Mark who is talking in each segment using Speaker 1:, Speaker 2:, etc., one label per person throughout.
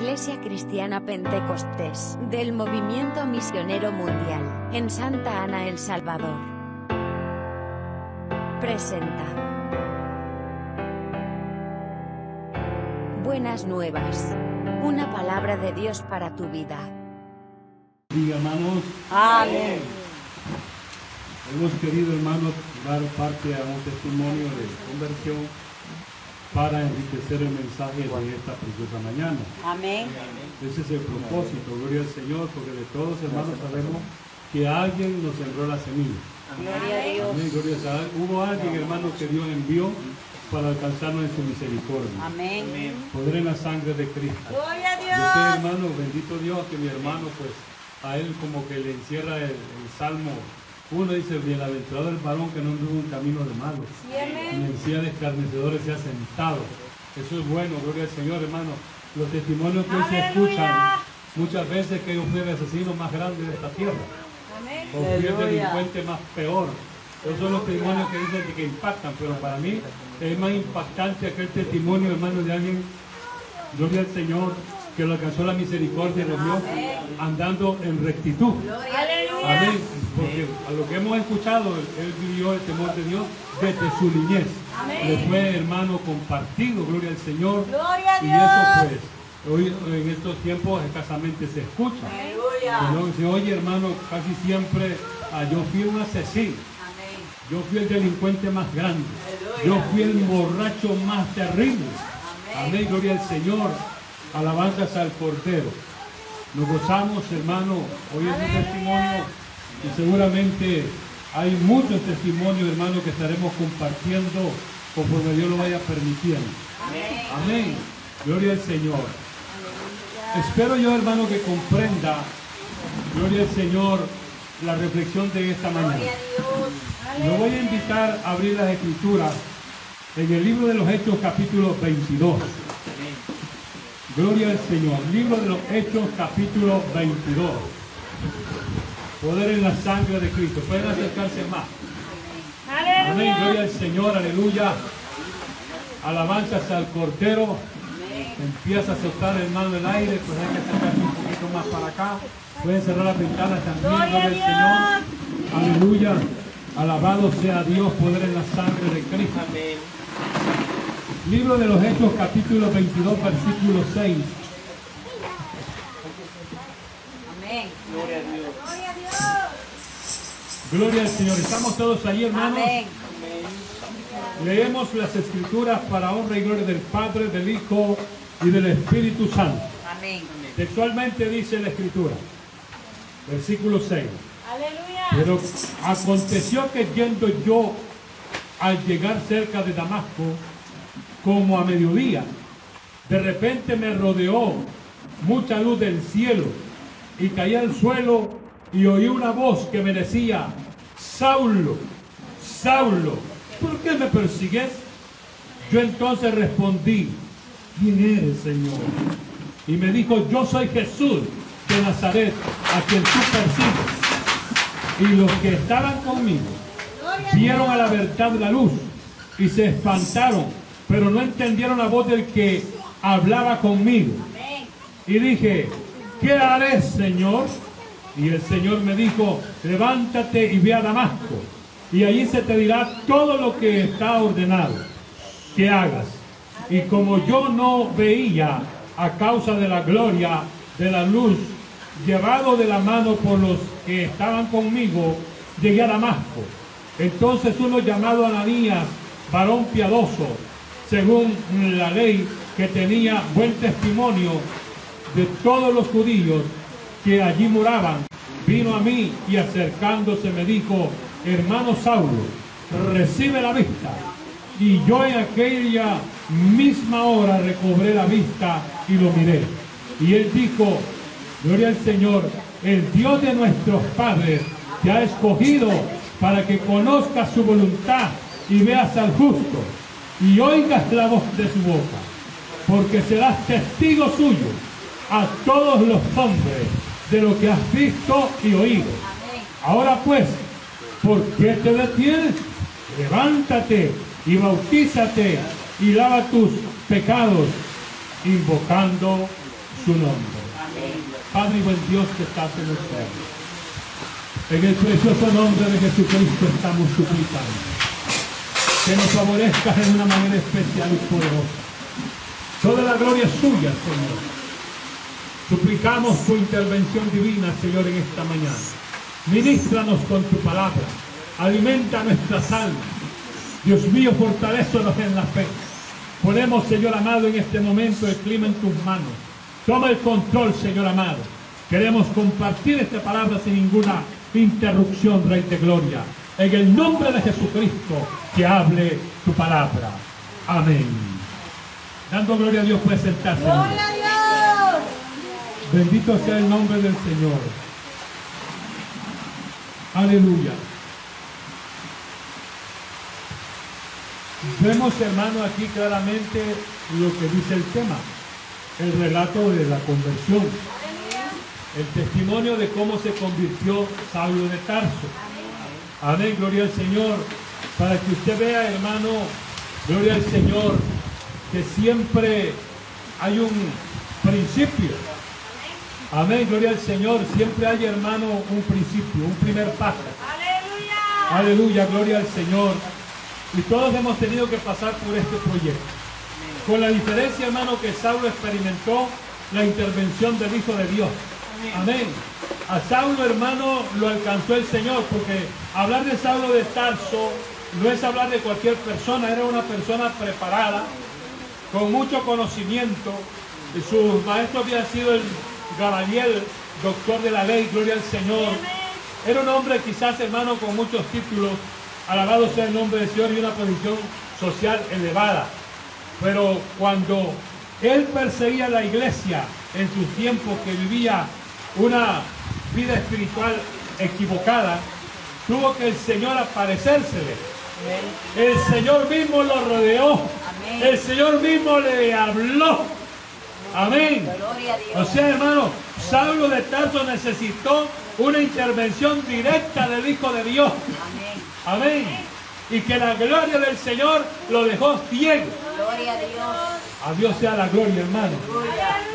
Speaker 1: Iglesia Cristiana Pentecostés del Movimiento Misionero Mundial en Santa Ana, El Salvador. Presenta. Buenas nuevas. Una palabra de Dios para tu vida.
Speaker 2: Diga, hermanos,
Speaker 3: Amén.
Speaker 2: hemos querido, hermanos, dar parte a un testimonio de conversión para enriquecer el mensaje de esta preciosa mañana.
Speaker 3: Amén.
Speaker 2: Ese es el propósito, gloria al Señor, porque de todos, hermanos, sabemos que alguien nos sembró la semilla.
Speaker 3: Gloria a Dios.
Speaker 2: Amén, gloria a Dios. Hubo alguien, hermanos, que Dios envió para alcanzarnos en su misericordia.
Speaker 3: Amén.
Speaker 2: Poder en la sangre de Cristo.
Speaker 3: Gloria a
Speaker 2: Yo sé,
Speaker 3: Dios.
Speaker 2: hermano, bendito Dios, que mi hermano, pues, a él como que le encierra el, el salmo. Uno dice, bienaventurado el varón que no anduvo en camino de
Speaker 3: amén.
Speaker 2: ni en silla de escarnecedores se ha sentado. Eso es bueno, gloria al Señor, hermano. Los testimonios que se escuchan, muchas veces que yo fui el asesino más grande de esta tierra,
Speaker 3: Amén.
Speaker 2: o fui el delincuente más peor. Esos son los testimonios que dicen que, que impactan, pero para mí es más impactante aquel testimonio, hermano, de alguien, gloria al Señor, que lo alcanzó la misericordia de Dios andando en rectitud.
Speaker 3: Aleluya.
Speaker 2: Amén. Porque a lo que hemos escuchado, él, vivió el temor de Dios desde su niñez. Le fue hermano compartido, gloria al Señor.
Speaker 3: Gloria a
Speaker 2: Y eso
Speaker 3: Dios.
Speaker 2: pues, hoy en estos tiempos escasamente se escucha.
Speaker 3: Aleluya.
Speaker 2: Se oye, hermano, casi siempre, ah, yo fui un asesino.
Speaker 3: Amén.
Speaker 2: Yo fui el delincuente más grande. Yo fui el borracho más terrible. Amén, gloria al Señor. Alabanzas al Cordero. Nos gozamos, hermano, hoy es un testimonio y seguramente hay muchos testimonios, hermano, que estaremos compartiendo conforme Dios lo vaya permitiendo. Amén. Gloria al Señor. Espero yo, hermano, que comprenda, gloria al Señor, la reflexión de esta mañana. Lo voy a invitar a abrir las escrituras en el libro de los Hechos capítulo 22. Gloria al Señor. Libro de los Hechos capítulo 22. Poder en la sangre de Cristo. Pueden acercarse más. Amén. Gloria al Señor. Aleluya. Alabanzas al Cordero. Empieza a soltar el mano el aire. Pues hay que acercarse un poquito más para acá. Pueden cerrar las ventanas también.
Speaker 3: Gloria
Speaker 2: al Señor. Aleluya. Alabado sea Dios, poder en la sangre de Cristo. Libro de los Hechos, capítulo 22, versículo 6.
Speaker 3: Amén. Gloria a Dios.
Speaker 2: Gloria al Señor. ¿Estamos todos ahí, hermanos?
Speaker 3: Amén.
Speaker 2: Leemos las escrituras para honra y gloria del Padre, del Hijo y del Espíritu Santo.
Speaker 3: Amén.
Speaker 2: Textualmente dice la escritura. Versículo 6.
Speaker 3: Aleluya.
Speaker 2: Pero aconteció que yendo yo al llegar cerca de Damasco, como a mediodía, de repente me rodeó mucha luz del cielo y caí al suelo y oí una voz que me decía, Saulo, Saulo, ¿por qué me persigues? Yo entonces respondí, ¿quién eres, Señor? Y me dijo, yo soy Jesús de Nazaret, a quien tú persigues. Y los que estaban conmigo vieron a la verdad la luz y se espantaron, pero no entendieron la voz del que hablaba conmigo. Y dije, ¿qué haré, Señor? Y el Señor me dijo, levántate y ve a Damasco, y allí se te dirá todo lo que está ordenado que hagas. Y como yo no veía a causa de la gloria de la luz, llevado de la mano por los que estaban conmigo, llegué a Damasco. Entonces uno llamado Ananías, varón piadoso, según la ley que tenía buen testimonio de todos los judíos que allí moraban, vino a mí y acercándose me dijo, hermano Saulo, recibe la vista. Y yo en aquella misma hora recobré la vista y lo miré. Y él dijo, gloria al Señor, el Dios de nuestros padres te ha escogido para que conozcas su voluntad y veas al justo y oigas la voz de su boca, porque serás testigo suyo a todos los hombres de lo que has visto y oído. Ahora pues, ¿por qué te detienes? Levántate y bautízate y lava tus pecados, invocando su nombre. Padre y buen Dios que estás en el cielo. En el precioso nombre de Jesucristo estamos suplicando. Que nos favorezcas en una manera especial y poderosa. Toda la gloria es suya, Señor. Suplicamos tu intervención divina, Señor, en esta mañana. Ministranos con tu palabra. Alimenta nuestras almas. Dios mío, fortalécenos en la fe. Ponemos, Señor amado, en este momento el clima en tus manos. Toma el control, Señor amado. Queremos compartir esta palabra sin ninguna interrupción, Rey de Gloria. En el nombre de Jesucristo, que hable tu palabra. Amén. Dando gloria a Dios, puede sentarse.
Speaker 3: Gloria a Dios.
Speaker 2: Bendito sea el nombre del Señor. Aleluya. Vemos, hermano, aquí claramente lo que dice el tema, el relato de la conversión, el testimonio de cómo se convirtió Saulo de Tarso. Amén, gloria al Señor. Para que usted vea, hermano, gloria al Señor, que siempre hay un principio. Amén, gloria al Señor. Siempre hay, hermano, un principio, un primer paso.
Speaker 3: Aleluya.
Speaker 2: Aleluya, gloria al Señor. Y todos hemos tenido que pasar por este proyecto. Con la diferencia, hermano, que Saulo experimentó la intervención del Hijo de Dios. Amén. A Saulo, hermano, lo alcanzó el Señor, porque hablar de Saulo de Tarso no es hablar de cualquier persona, era una persona preparada, con mucho conocimiento. Y Su maestro había sido el Gamaliel, doctor de la ley, gloria al Señor. Era un hombre quizás, hermano, con muchos títulos, alabado sea el nombre del Señor y una posición social elevada. Pero cuando él perseguía la iglesia en sus tiempos que vivía una vida espiritual equivocada, tuvo que el Señor aparecérsele. El Señor mismo lo rodeó. El Señor mismo le habló. Amén. O sea, hermano, Saulo de Tarso necesitó una intervención directa del Hijo de Dios.
Speaker 3: Amén.
Speaker 2: Y que la gloria del Señor lo dejó ciego.
Speaker 3: Gloria a Dios.
Speaker 2: A Dios sea la gloria, hermano.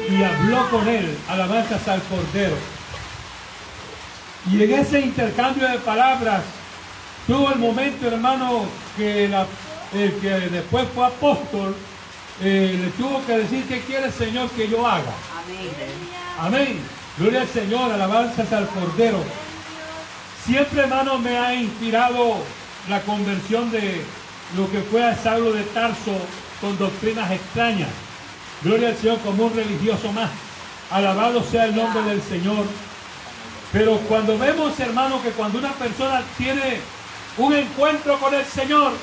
Speaker 2: Y habló con él, alabanzas al Cordero. Y en ese intercambio de palabras, tuvo el momento, hermano, que la- el que después fue apóstol, eh, le tuvo que decir, ¿qué quiere el Señor que yo haga?
Speaker 3: Amén.
Speaker 2: Amén. Gloria al Señor, alabanzas al Cordero. Siempre, hermano, me ha inspirado la conversión de lo que fue a Saulo de Tarso con doctrinas extrañas. Gloria al Señor como un religioso más. Alabado sea el nombre del Señor. Pero cuando vemos, hermano, que cuando una persona tiene un encuentro con el Señor,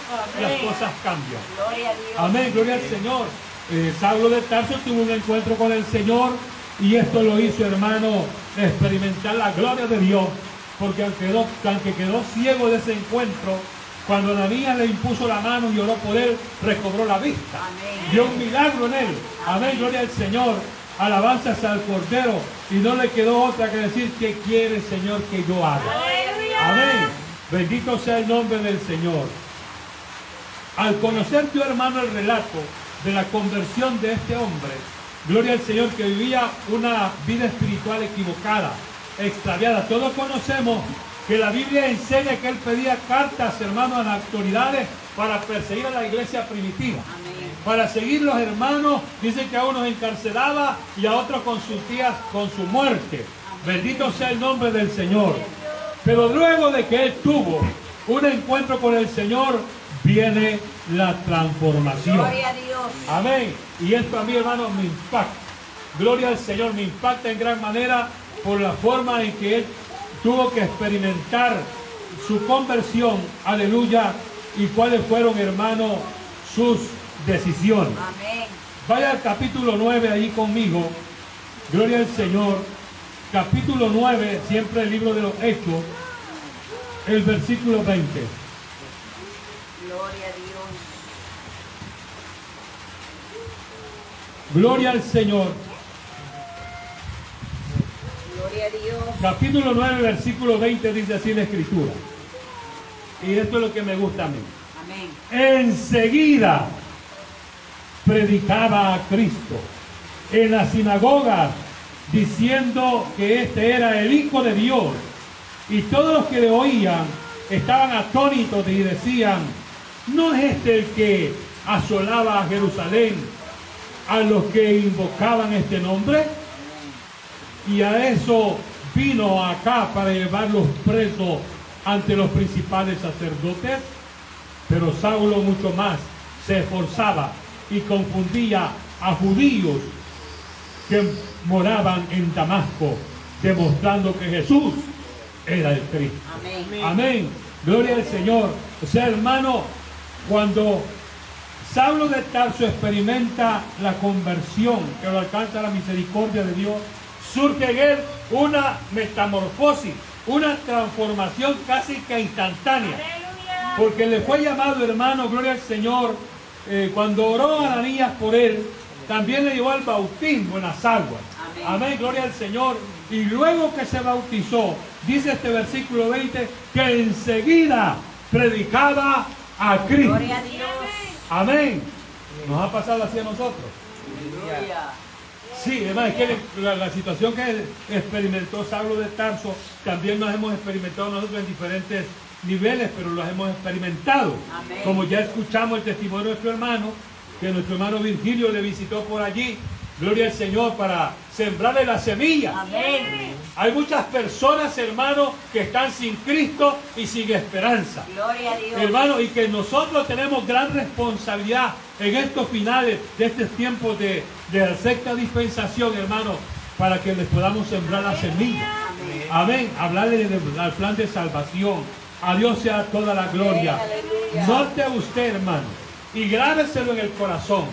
Speaker 2: las cosas cambian.
Speaker 3: Gloria a Dios.
Speaker 2: Amén, gloria al Señor. Eh, Saulo de Tarso tuvo un encuentro con el Señor y esto lo hizo, hermano, experimentar la gloria de Dios, porque aunque quedó, aunque quedó ciego de ese encuentro, cuando Ananías le impuso la mano y oró por él, recobró la vista.
Speaker 3: Amén.
Speaker 2: Dio un milagro en él. Amén, gloria al Señor. Alabanzas al Cordero. Y no le quedó otra que decir, ¿qué quiere, Señor, que yo haga?
Speaker 3: Aleluya.
Speaker 2: Amén. Bendito sea el nombre del Señor. Al conocer tu hermano el relato de la conversión de este hombre, gloria al Señor que vivía una vida espiritual equivocada, extraviada. Todos conocemos que la Biblia enseña que él pedía cartas, hermanos, a las autoridades para perseguir a la iglesia primitiva.
Speaker 3: Amén.
Speaker 2: Para seguir los hermanos, dicen que a unos encarcelaba y a otros con sus días, con su muerte. Bendito sea el nombre del Señor. Pero luego de que él tuvo un encuentro con el Señor, viene la transformación.
Speaker 3: Gloria a Dios.
Speaker 2: Amén. Y esto a mí, hermano, me impacta. Gloria al Señor, me impacta en gran manera por la forma en que él tuvo que experimentar su conversión. Aleluya. Y cuáles fueron, hermano, sus decisiones.
Speaker 3: Amén.
Speaker 2: Vaya al capítulo 9 ahí conmigo. Gloria al Señor. Capítulo 9, siempre el libro de los Hechos. El versículo 20.
Speaker 3: Gloria a Dios.
Speaker 2: Gloria al Señor.
Speaker 3: Gloria a Dios.
Speaker 2: Capítulo 9, versículo 20 dice así la escritura. Y esto es lo que me gusta a mí.
Speaker 3: Amén.
Speaker 2: Enseguida predicaba a Cristo en la sinagoga diciendo que este era el Hijo de Dios. Y todos los que le oían estaban atónitos y decían, ¿no es este el que asolaba a Jerusalén a los que invocaban este nombre? Y a eso vino acá para llevarlos presos ante los principales sacerdotes. Pero Saulo mucho más se esforzaba y confundía a judíos que moraban en Damasco, demostrando que Jesús era el Cristo.
Speaker 3: Amén.
Speaker 2: Amén. Gloria al Señor. O sea, hermano, cuando Saulo de Tarso experimenta la conversión, que lo alcanza la misericordia de Dios, surge en él una metamorfosis, una transformación casi que instantánea. Porque le fue llamado hermano, gloria al Señor, eh, cuando oró a Ananías por él, también le llevó al bautismo en las aguas.
Speaker 3: Amén.
Speaker 2: Gloria al Señor. Y luego que se bautizó, dice este versículo 20, que enseguida predicaba a Cristo.
Speaker 3: Gloria a Dios.
Speaker 2: Amén. Nos ha pasado así a nosotros.
Speaker 3: Aleluya.
Speaker 2: Sí, además es que la, la situación que experimentó Saulo de Tarso, también nos hemos experimentado nosotros en diferentes niveles, pero los hemos experimentado.
Speaker 3: Amén.
Speaker 2: Como ya escuchamos el testimonio de nuestro hermano, que nuestro hermano Virgilio le visitó por allí, gloria al Señor, para sembrarle la semilla.
Speaker 3: Amén.
Speaker 2: Hay muchas personas, hermanos, que están sin Cristo y sin esperanza.
Speaker 3: Gloria a Dios.
Speaker 2: Hermano, y que nosotros tenemos gran responsabilidad en estos finales de estos tiempos de, de la sexta dispensación, hermano, para que les podamos sembrar la semilla.
Speaker 3: Amén.
Speaker 2: Hablarle del al plan de salvación. A Dios sea toda la gloria. Note usted, hermano, y grábeselo en el corazón,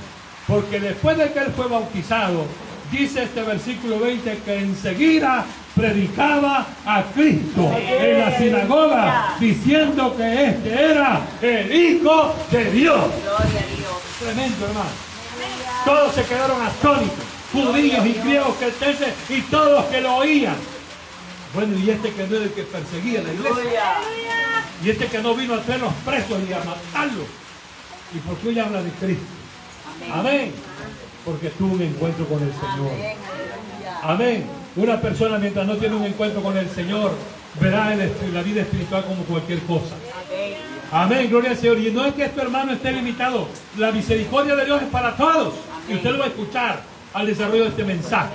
Speaker 2: porque después de que él fue bautizado, dice este versículo 20 que enseguida predicaba a Cristo en la sinagoga, diciendo que este era el Hijo de Dios.
Speaker 3: Gloria a Dios.
Speaker 2: Tremendo, hermano. Todos se quedaron atónitos, judíos y griegos, cretenses y todos los que lo oían. Bueno, y este que no es el que perseguía la iglesia. Y este que no vino a traerlos presos y a matarlos. ¿Y por qué hoy habla de Cristo?
Speaker 3: Amén.
Speaker 2: Porque tuvo un encuentro con el Señor.
Speaker 3: Amén.
Speaker 2: Una persona mientras no tiene un encuentro con el Señor, verá el la vida espiritual como cualquier cosa.
Speaker 3: Amén.
Speaker 2: Gloria al Señor. Y no es que este hermano esté limitado. La misericordia de Dios es para todos. Y usted lo va a escuchar al desarrollo de este mensaje.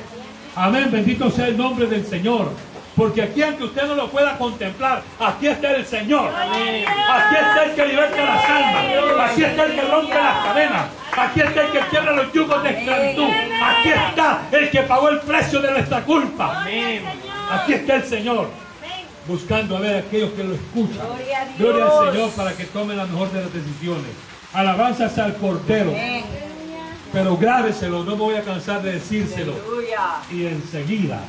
Speaker 2: Amén, bendito sea el nombre del Señor. Porque aquí, aunque usted no lo pueda contemplar, aquí está el Señor. Aquí está el que liberta las almas. Aquí está el que rompe las cadenas. Aquí está el que quiebra los yugos de esclavitud. Aquí está el que pagó el precio de nuestra culpa. Aquí está el Señor buscando a ver a aquellos que lo escuchan.
Speaker 3: Gloria a Dios.
Speaker 2: Gloria al Señor para que tome la mejor de las decisiones. Alabanzas al.
Speaker 3: Amén.
Speaker 2: Pero grábeselo, no me voy a cansar de decírselo.
Speaker 3: Aleluya.
Speaker 2: Y enseguida,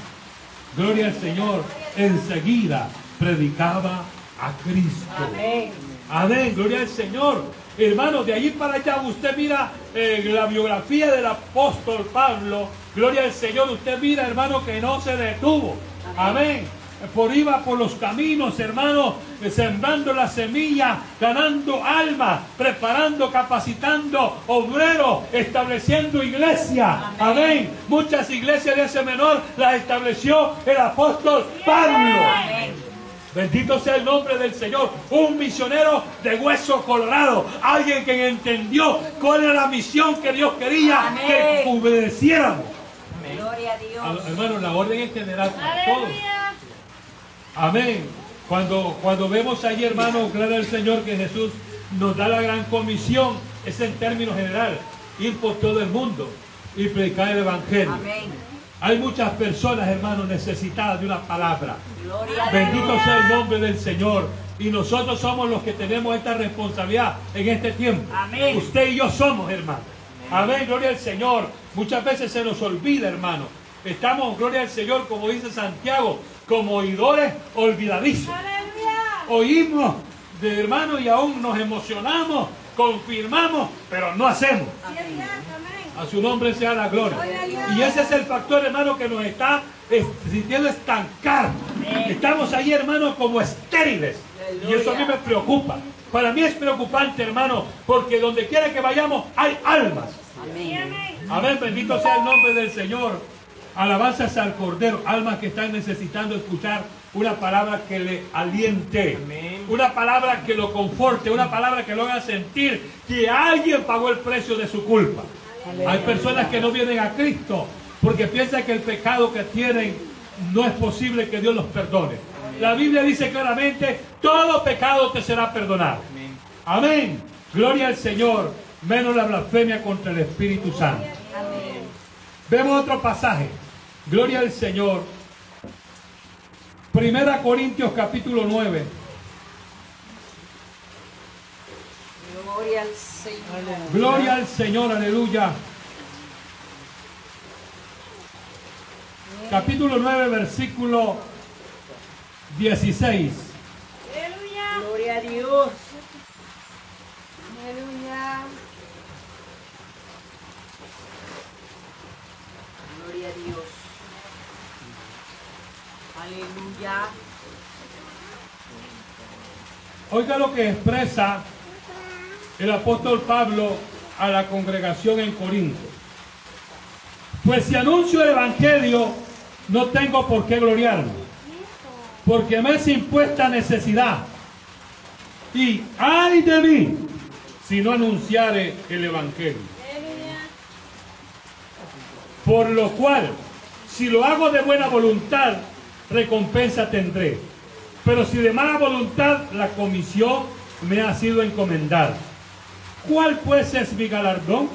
Speaker 2: gloria al Señor, enseguida predicaba a Cristo.
Speaker 3: Amén.
Speaker 2: Amén, gloria al Señor. Hermano, de allí para allá usted mira eh, la biografía del apóstol Pablo. Gloria al Señor. Usted mira, hermano, que no se detuvo. Amén. Por iba por los caminos, hermano, sembrando la semilla, ganando almas, preparando, capacitando obreros, estableciendo iglesia. Amén. Muchas iglesias de ese menor las estableció el apóstol Pablo.
Speaker 3: Amén.
Speaker 2: Bendito sea el nombre del Señor. Un misionero de hueso colorado. Alguien que entendió cuál era la misión que Dios quería
Speaker 3: Amén.
Speaker 2: que obedeciéramos.
Speaker 3: Gloria a Dios.
Speaker 2: Hermano, la orden es general para todos. Amén. Cuando, cuando vemos ahí, hermano, claro al Señor que Jesús nos da la gran comisión, es en términos general, ir por todo el mundo y predicar el Evangelio.
Speaker 3: Amén.
Speaker 2: Hay muchas personas, hermanos, necesitadas de una palabra.
Speaker 3: Gloria
Speaker 2: Bendito
Speaker 3: Dios.
Speaker 2: sea el nombre del Señor. Y nosotros somos los que tenemos esta responsabilidad en este tiempo.
Speaker 3: Amén.
Speaker 2: Usted y yo somos, hermano. Amén, gloria al Señor. Muchas veces se nos olvida, hermano. Estamos, gloria al Señor, como dice Santiago, como oidores olvidadizos. Oímos de hermano y aún nos emocionamos, confirmamos, pero no hacemos. A su nombre sea la gloria. Y ese es el factor, hermano, que nos está sintiendo estancar. Estamos ahí, hermano, como estériles. Y eso a mí me preocupa. Para mí es preocupante, hermano, porque donde quiera que vayamos hay almas.
Speaker 3: Amén.
Speaker 2: Amén, bendito sea el nombre del Señor. Alabanzas al Cordero, almas que están necesitando escuchar una palabra que le aliente, una palabra que lo conforte, una palabra que lo haga sentir que alguien pagó el precio de su culpa. Hay personas que no vienen a Cristo porque piensan que el pecado que tienen no es posible que Dios los perdone. La Biblia dice claramente, todo pecado te será perdonado. Amén. Gloria al Señor, menos la blasfemia contra el Espíritu Santo. Vemos otro pasaje. Gloria al Señor. Primera Corintios capítulo 9.
Speaker 3: Gloria al Señor.
Speaker 2: Gloria al Señor, aleluya. Capítulo 9, versículo 16.
Speaker 3: Gloria a Dios. Gloria a Dios. Aleluya.
Speaker 2: Oiga lo que expresa el apóstol Pablo a la congregación en Corinto. Pues si anuncio el Evangelio, no tengo por qué gloriarme, porque me es impuesta necesidad. Y ay de mí si no anunciare el Evangelio. Por lo cual, si lo hago de buena voluntad, recompensa tendré. Pero si de mala voluntad, la comisión me ha sido encomendada. ¿Cuál pues es mi galardón?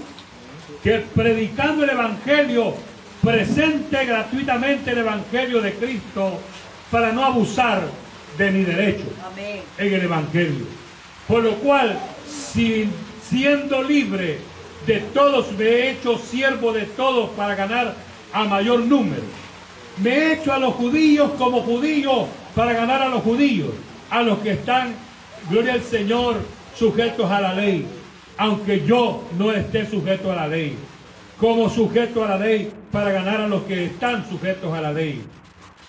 Speaker 2: Que predicando el Evangelio, presente gratuitamente el Evangelio de Cristo para no abusar de mi derecho
Speaker 3: Amén.
Speaker 2: en el Evangelio. Por lo cual, si, siendo libre de todos, me he hecho siervo de todos para ganar a mayor número. Me he hecho a los judíos como judíos para ganar a los judíos, a los que están, gloria al Señor, sujetos a la ley, aunque yo no esté sujeto a la ley, como sujeto a la ley para ganar a los que están sujetos a la ley.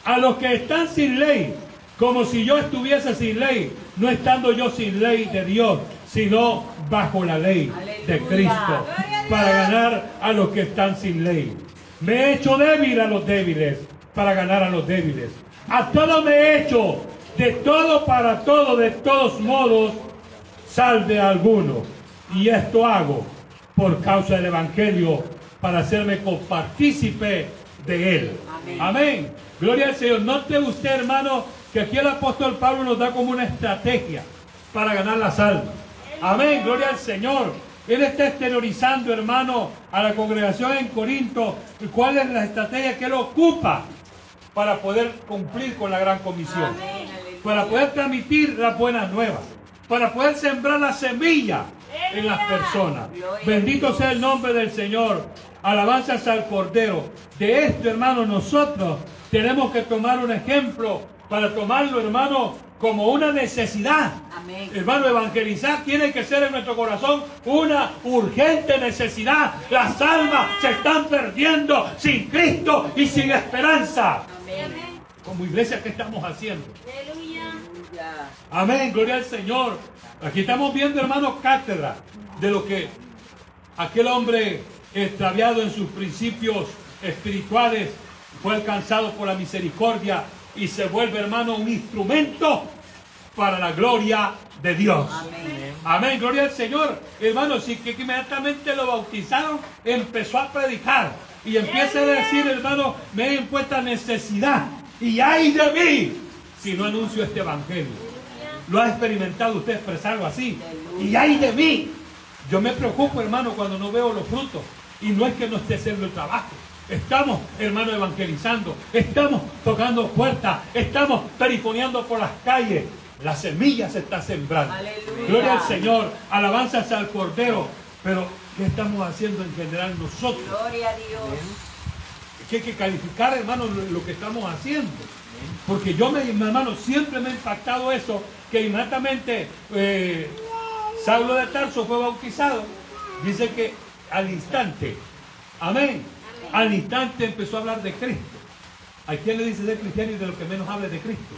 Speaker 2: A los que están sin ley, como si yo estuviese sin ley, no estando yo sin ley de Dios, sino bajo la ley de. Cristo, para ganar a los que están sin ley. Me he hecho débil a los débiles, para ganar a los débiles. A todo me he hecho, de todo para todo, de todos modos, salve a alguno. Y esto hago por causa del Evangelio, para hacerme copartícipe de él.
Speaker 3: Amén.
Speaker 2: Amén. Gloria al Señor. Note usted, hermano, que aquí el apóstol Pablo nos da como una estrategia para ganar las almas. Amén. Gloria al Señor. Él está exteriorizando, hermano, a la congregación en Corinto, cuál es la estrategia que él ocupa para poder cumplir con la gran comisión
Speaker 3: Amén.
Speaker 2: Para poder transmitir las buenas nuevas, para poder sembrar la semilla en las personas. Bendito sea el nombre del Señor. Alabanzas al Cordero. De esto, hermano, nosotros tenemos que tomar un ejemplo para tomarlo, hermano, como una necesidad.
Speaker 3: Amén.
Speaker 2: Hermano, evangelizar tiene que ser en nuestro corazón una urgente necesidad. Las almas se están perdiendo sin Cristo y sin esperanza.
Speaker 3: Amén.
Speaker 2: Como iglesia, ¿qué estamos haciendo?
Speaker 3: Aleluya.
Speaker 2: Amén, gloria al Señor. Aquí estamos viendo, hermanos, cátedra de lo que aquel hombre extraviado en sus principios espirituales fue alcanzado por la misericordia y se vuelve, hermano, un instrumento para la gloria de Dios.
Speaker 3: Amén.
Speaker 2: Amén, gloria al Señor. Hermano, si que inmediatamente lo bautizaron, empezó a predicar. Y empieza a decir, hermano, me he impuesta necesidad. Y ay de mí si no anuncio este evangelio. ¿Lo ha experimentado usted expresarlo así? Y ay de mí. Yo me preocupo, hermano, cuando no veo los frutos. Y no es que no esté haciendo el trabajo. Estamos, hermano, evangelizando. Estamos tocando puertas. Estamos perifoneando por las calles. La semilla se está sembrando.
Speaker 3: Aleluya.
Speaker 2: Gloria al Señor. Alabanzas al Cordero. Pero, ¿qué estamos haciendo en general nosotros?
Speaker 3: Gloria a Dios.
Speaker 2: que hay que calificar, hermano, lo, que estamos haciendo. Porque yo, me, mi hermano, siempre me ha impactado eso, que inmediatamente eh, Saulo de Tarso fue bautizado. Dice que al instante, amén, al instante empezó a hablar de Cristo. ¿A quién le dice ser cristiano y de lo que menos hable de Cristo?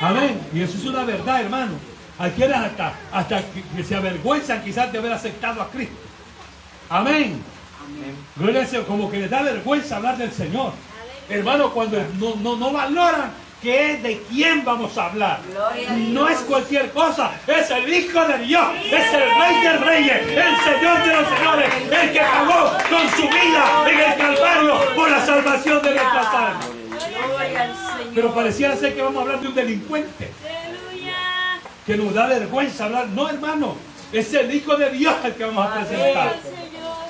Speaker 2: Amén. Y eso es una verdad, hermano. Hay quienes hasta, hasta que, que se avergüenzan quizás de haber aceptado a Cristo. Amén. Gloria al Señor, como que les da vergüenza hablar del Señor. Hermano, cuando no, no, no valoran que es de quién vamos a hablar.
Speaker 3: Gloria a
Speaker 2: No
Speaker 3: Dios.
Speaker 2: es cualquier cosa, es el Hijo de Dios, es el Rey de Reyes, el Señor de los Señores, el que pagó con su vida en el Calvario por la salvación de nuestras almas. Pero pareciera ser que vamos a hablar de un delincuente, que nos da vergüenza hablar. No, hermano, es el Hijo de Dios el que vamos a presentar.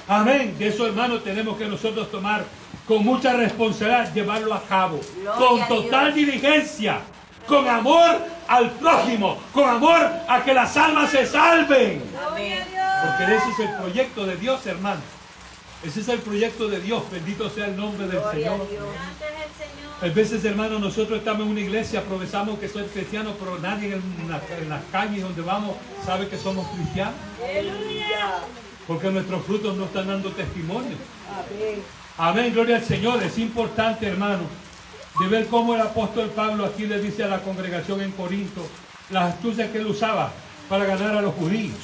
Speaker 2: Amén. De eso, hermano, tenemos que nosotros tomar con mucha responsabilidad, llevarlo a cabo, con total diligencia, con amor al prójimo, con amor a que las almas se salven. Porque ese es el proyecto de Dios, hermano. Ese es el proyecto de Dios. Bendito sea el nombre del Señor. A veces, hermano, nosotros estamos en una iglesia, profesamos que soy cristiano, pero nadie en, la- en las calles donde vamos sabe que somos cristianos. Porque nuestros frutos no están dando testimonio. Amén, gloria al Señor. Es importante, hermano, de ver cómo el apóstol Pablo aquí le dice a la congregación en Corinto las astucias que él usaba para ganar a los judíos.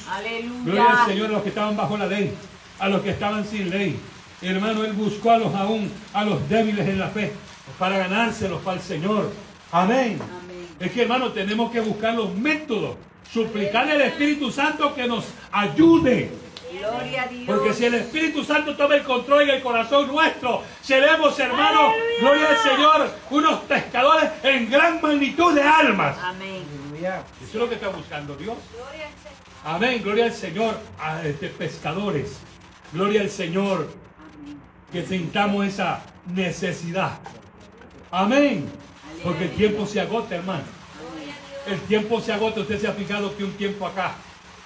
Speaker 2: Gloria al
Speaker 3: Aleluya.
Speaker 2: Señor a los que estaban bajo la ley, a los que estaban sin ley. Hermano, Él buscó a los aún, a los débiles en la fe, para ganárselos para el Señor. Amén.
Speaker 3: Amén.
Speaker 2: Es que, hermano, tenemos que buscar los métodos, suplicarle al Espíritu Santo que nos ayude.
Speaker 3: Gloria a Dios.
Speaker 2: Porque si el Espíritu Santo toma el control en el corazón nuestro, seremos, hermanos, gloria al Señor, unos pescadores en gran magnitud de almas.
Speaker 3: Amén.
Speaker 2: Eso es lo que está buscando Dios.
Speaker 3: Gloria al Señor.
Speaker 2: Amén, gloria al Señor, a este, pescadores. Gloria al Señor,
Speaker 3: Amén.
Speaker 2: que sintamos esa necesidad. Amén. Porque el tiempo se agota, hermano. El tiempo se agota. Usted se ha fijado que un tiempo acá,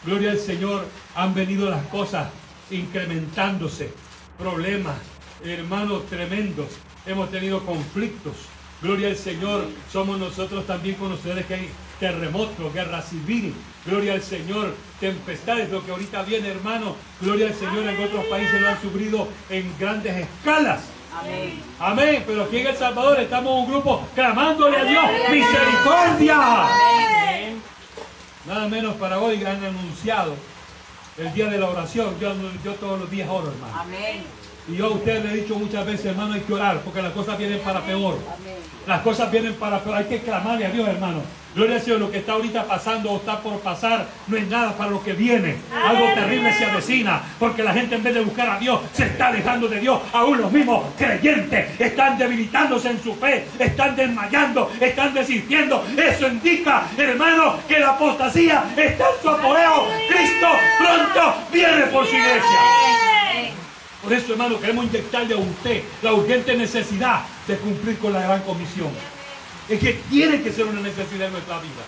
Speaker 2: gloria al Señor, han venido las cosas incrementándose. Problemas, hermanos, tremendos. Hemos tenido conflictos. Gloria al Señor. Somos nosotros también conocedores que hay terremotos, guerra civil. Gloria al Señor. Tempestades, lo que ahorita viene, hermano. Gloria al Señor. En otros países lo han sufrido en grandes escalas.
Speaker 3: Amén.
Speaker 2: Amén. Pero aquí en El Salvador estamos un grupo clamándole a Dios misericordia.
Speaker 3: Amén.
Speaker 2: Nada menos para hoy han anunciado el día de la oración. Yo, yo todos los días oro, hermano.
Speaker 3: Amén.
Speaker 2: Y yo a usted le he dicho muchas veces, hermano, hay que orar porque las cosas vienen para peor. Las cosas vienen para peor. Hay que clamarle a Dios, hermano. Gloria al Señor, lo que está ahorita pasando o está por pasar no es nada para lo que viene. Algo terrible se avecina porque la gente en vez de buscar a Dios se está alejando de Dios. Aún los mismos creyentes están debilitándose en su fe, están desmayando, están desistiendo. Eso indica, hermano, que la apostasía está en su apogeo. Cristo pronto viene por su iglesia. Por eso, hermano, queremos inyectarle a usted la urgente necesidad de cumplir con la gran comisión. Es que tiene que ser una necesidad en nuestra vida.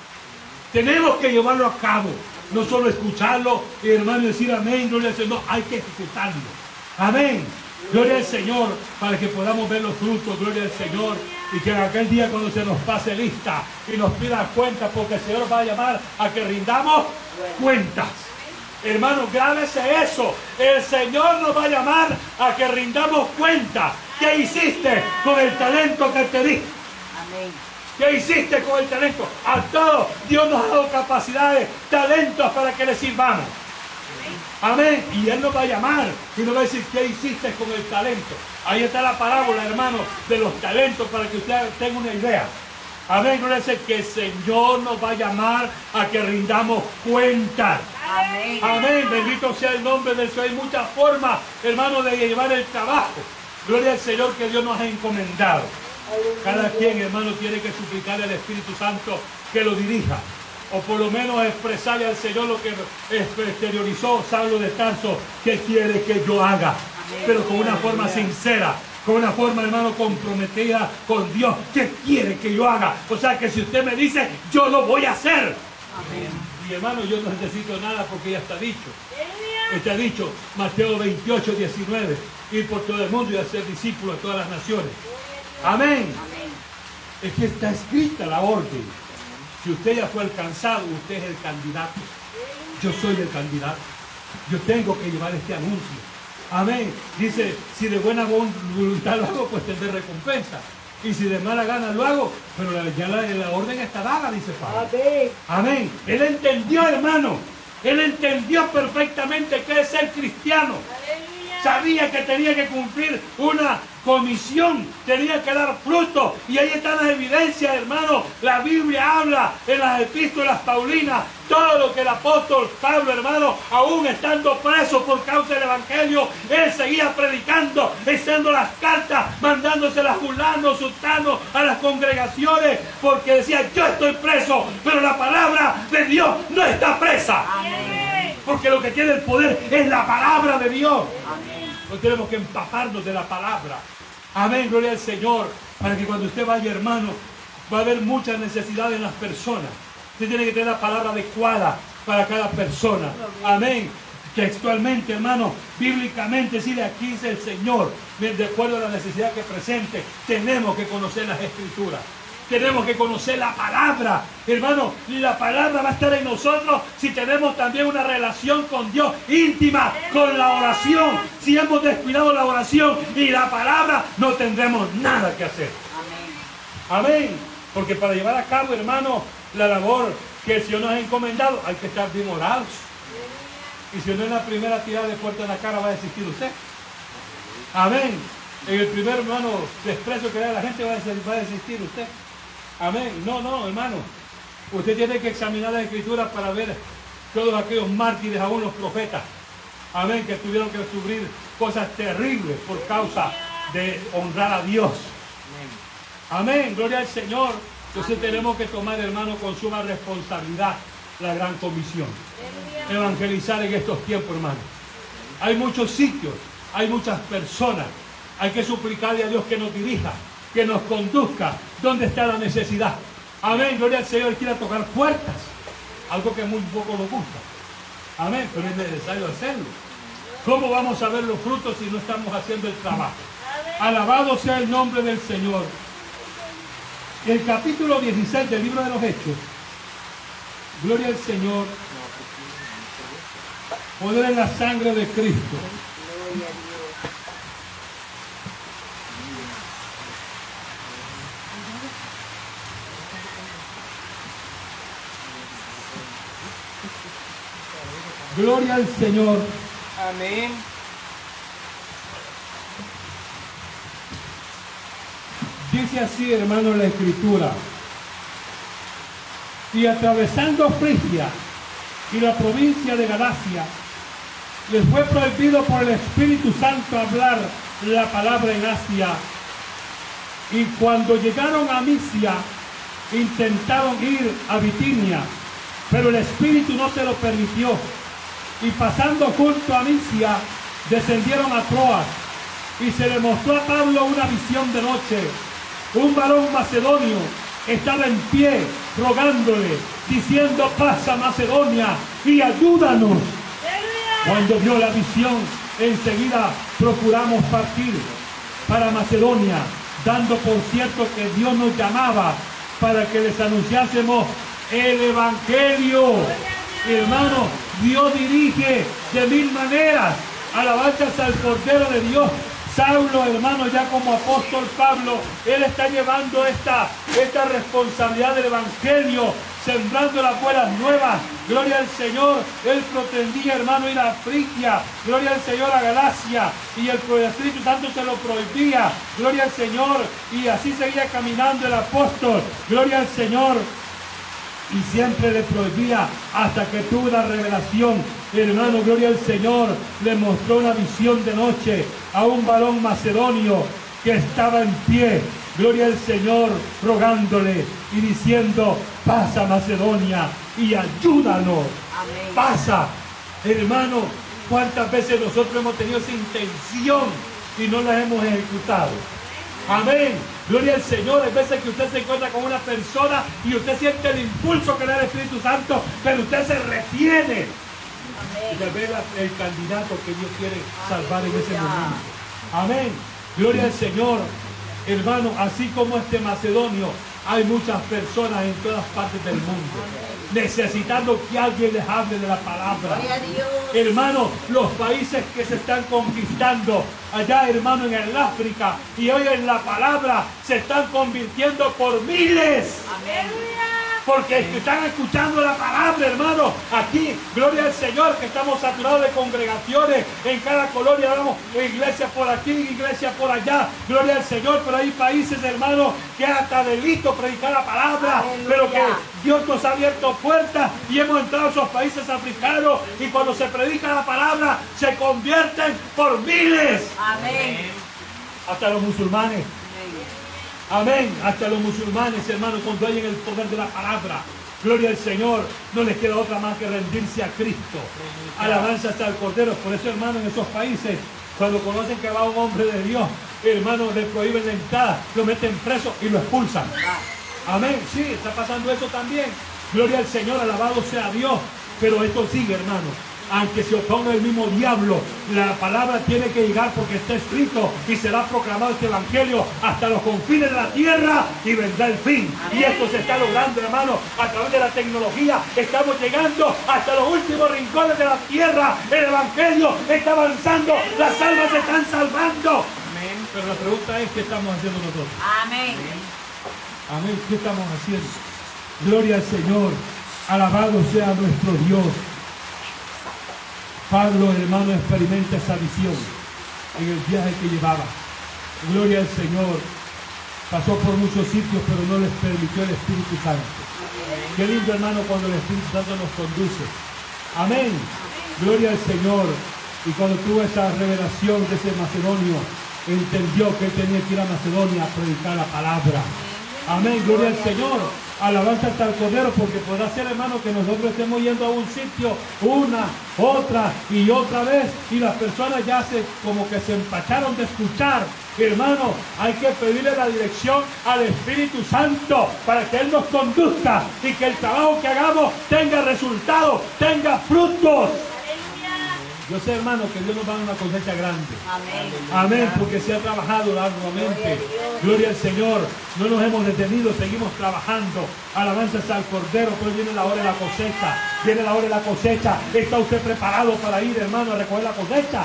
Speaker 2: Tenemos que llevarlo a cabo. No solo escucharlo, y, hermano, decir amén, gloria al Señor. No, hay que ejecutarlo. Amén. Gloria al Señor para que podamos ver los frutos. Gloria al Señor. Y que en aquel día cuando se nos pase lista y nos pida cuentas, porque el Señor va a llamar a que rindamos cuentas. Hermano, grábese eso. El Señor nos va a llamar a que rindamos cuenta. ¿Qué hiciste con el talento que te di?
Speaker 3: Amén.
Speaker 2: ¿Qué hiciste con el talento? A todos Dios nos ha dado capacidades, talentos para que le sirvamos. Amén. Y Él nos va a llamar y nos va a decir, ¿qué hiciste con el talento? Ahí está la parábola, hermano, de los talentos para que usted tenga una idea. Amén. Gloria que el Señor nos va a llamar a que rindamos cuentas.
Speaker 3: Amén.
Speaker 2: Amén, bendito sea el nombre del Señor. Hay muchas formas, hermano, de llevar el trabajo. Gloria al Señor que Dios nos ha encomendado. Cada quien, hermano, tiene que suplicarle al Espíritu Santo que lo dirija. O por lo menos expresarle al Señor lo que exteriorizó Saulo de Tarso, que quiere que yo haga. Pero con una forma sincera, con una forma, hermano, comprometida con Dios. ¿Qué quiere que yo haga? O sea que si usted me dice, yo lo voy a hacer. Y hermano, yo no necesito nada porque ya está dicho. Está dicho, Mateo 28, 19, ir por todo el mundo y hacer discípulos de todas las naciones. Amén.
Speaker 3: Amén.
Speaker 2: Es que está escrita la orden. Si usted ya fue alcanzado, usted es el candidato. Yo soy el candidato. Yo tengo que llevar este anuncio. Amén. Dice, si de buena vol- voluntad lo hago, pues tendré recompensa. Y si de mala gana lo hago, pero ya la, la orden está dada, dice Pablo. Amén. Él entendió, hermano. Él entendió perfectamente qué es ser cristiano.
Speaker 3: Aleluya.
Speaker 2: sabía que tenía que cumplir una comisión, tenía que dar fruto. Y ahí están las evidencias, hermano. La Biblia habla en las epístolas paulinas, todo lo que el apóstol Pablo, hermano, aún estando preso por causa del Evangelio, él seguía predicando, echando las cartas, mandándoselas fulano, sultano a las congregaciones, porque decía, yo estoy preso, pero la palabra de Dios no está presa. Porque lo que tiene el poder es la palabra de Dios. No tenemos que empaparnos de la palabra. Amén, gloria al Señor. Para que cuando usted vaya, hermano, va a haber mucha necesidad en las personas. Usted tiene que tener la palabra adecuada para cada persona. Amén. Textualmente, hermano, bíblicamente, si de aquí dice el Señor, de acuerdo a la necesidad que presente, tenemos que conocer las escrituras. Tenemos que conocer la palabra. Hermano, la palabra va a estar en nosotros si tenemos también una relación con Dios íntima, con la oración. Si hemos descuidado la oración y la palabra, no tendremos nada que hacer. Amén. Porque para llevar a cabo, hermano, la labor que el Señor nos ha encomendado, hay que estar bien orados. Y si no es la primera tirada de puerta en la cara, va a desistir usted. Amén. En el primer, hermano, desprecio que da la gente, va a desistir usted. Amén. No, no, hermano. Usted tiene que examinar la escritura para ver todos aquellos mártires, aún los profetas. Amén. Que tuvieron que sufrir cosas terribles por causa de honrar a Dios. Amén. Gloria al Señor. Entonces tenemos que tomar, hermano, con suma responsabilidad la gran comisión. Evangelizar en estos tiempos, hermano. Hay muchos sitios, hay muchas personas. Hay que suplicarle a Dios que nos dirija que nos conduzca donde está la necesidad. Amén, gloria al Señor, quiere tocar puertas, algo que muy poco nos gusta. Amén, pero es necesario hacerlo. ¿Cómo vamos a ver los frutos si no estamos haciendo el trabajo? Alabado sea el nombre del Señor. El capítulo 16 del libro de los Hechos, gloria al Señor, poder en la sangre de Cristo. Gloria al Señor.
Speaker 3: Amén.
Speaker 2: Dice así, hermano, la escritura. Y atravesando Frigia y la provincia de Galacia, les fue prohibido por el Espíritu Santo hablar la palabra en Asia. Y cuando llegaron a Misia, intentaron ir a Bitinia, pero el Espíritu no se lo permitió y pasando junto a Misia, descendieron a Troas y se le mostró a Pablo una visión de noche. Un varón macedonio estaba en pie rogándole, diciendo, pasa Macedonia y ayúdanos. Cuando vio la visión, enseguida procuramos partir para Macedonia, dando por cierto que Dios nos llamaba para que les anunciásemos el Evangelio. Hermano, Dios dirige de mil maneras. Alabanzas al Cordero de Dios. Saulo, hermano, ya como apóstol Pablo, él está llevando esta, esta responsabilidad del Evangelio, sembrando las buenas nuevas. Gloria al Señor. Él pretendía, hermano, ir a Frigia. Gloria al Señor a Galacia. Y el Espíritu Santo se lo prohibía. Gloria al Señor. Y así seguía caminando el apóstol. Gloria al Señor y siempre le prohibía hasta que tuvo una revelación. Hermano, gloria al Señor, le mostró una visión de noche a un varón macedonio que estaba en pie. Gloria al Señor, rogándole y diciendo, pasa Macedonia y ayúdanos. Pasa, hermano, cuántas veces nosotros hemos tenido esa intención y no la hemos ejecutado. Amén. Gloria al Señor. Hay veces que usted se encuentra con una persona y usted siente el impulso que le da el Espíritu Santo, pero usted se retiene. Y tal vez el candidato que Dios quiere salvar en ese momento. Amén. Gloria al Señor. Hermano, así como este macedonio, hay muchas personas en todas partes del mundo necesitando que alguien les hable de la palabra. Hermano, los países que se están conquistando allá, hermano, en el África y hoy en la palabra se están convirtiendo por miles. Porque están escuchando la palabra, hermano. Aquí, gloria al Señor, que estamos saturados de congregaciones en cada colonia, vamos, iglesia por aquí, iglesia por allá, gloria al Señor, pero hay países, hermano, que hasta delito predicar la palabra,
Speaker 3: Aleluya.
Speaker 2: pero que Dios nos ha abierto puertas y hemos entrado a esos países africanos y cuando se predica la palabra se convierten por miles.
Speaker 3: Amén.
Speaker 2: Hasta los musulmanes. Amén. Hasta los musulmanes, hermanos, cuando hay en el poder de la palabra. Gloria al Señor. No les queda otra más que rendirse a Cristo. Alabanza hasta el Cordero. Por eso, hermano, en esos países, cuando conocen que va un hombre de Dios, hermano, le prohíben la entrada, lo meten preso y lo expulsan. Amén. Sí, está pasando eso también. Gloria al Señor, alabado sea Dios. Pero esto sigue, hermano. Aunque se oponga el mismo diablo, la palabra tiene que llegar porque está escrito y será proclamado este evangelio hasta los confines de la tierra y vendrá el fin. Y esto se está logrando, hermano, a través de la tecnología. Estamos llegando hasta los últimos rincones de la tierra. El evangelio está avanzando, las almas se están salvando. Pero la pregunta es, ¿qué estamos haciendo nosotros?
Speaker 3: Amén.
Speaker 2: Amén. ¿Qué estamos haciendo? Gloria al Señor. Alabado sea nuestro Dios. Pablo, hermano, experimenta esa visión en el viaje que llevaba. Gloria al Señor. Pasó por muchos sitios, pero no les permitió el Espíritu Santo. Qué lindo, hermano, cuando el Espíritu Santo nos conduce. Amén. Gloria al Señor. Y cuando tuvo esa revelación de ese macedonio, entendió que él tenía que ir a Macedonia a predicar la palabra. Amén. Gloria al Señor. Alabanza hasta el Cordero, porque podrá ser, hermano, que nosotros estemos yendo a un sitio una, otra y otra vez, y las personas ya se como que se empacharon de escuchar. Hermano, hay que pedirle la dirección al Espíritu Santo para que Él nos conduzca y que el trabajo que hagamos tenga resultados, tenga frutos. Yo sé, hermano, que Dios nos va a dar una cosecha grande.
Speaker 3: Amén.
Speaker 2: Amén, porque se ha trabajado arduamente. Gloria al Señor. No nos hemos detenido, seguimos trabajando. Alabanza al Cordero, pues viene la hora de la cosecha. Viene la hora de la cosecha. ¿Está usted preparado para ir, hermano, a recoger la cosecha?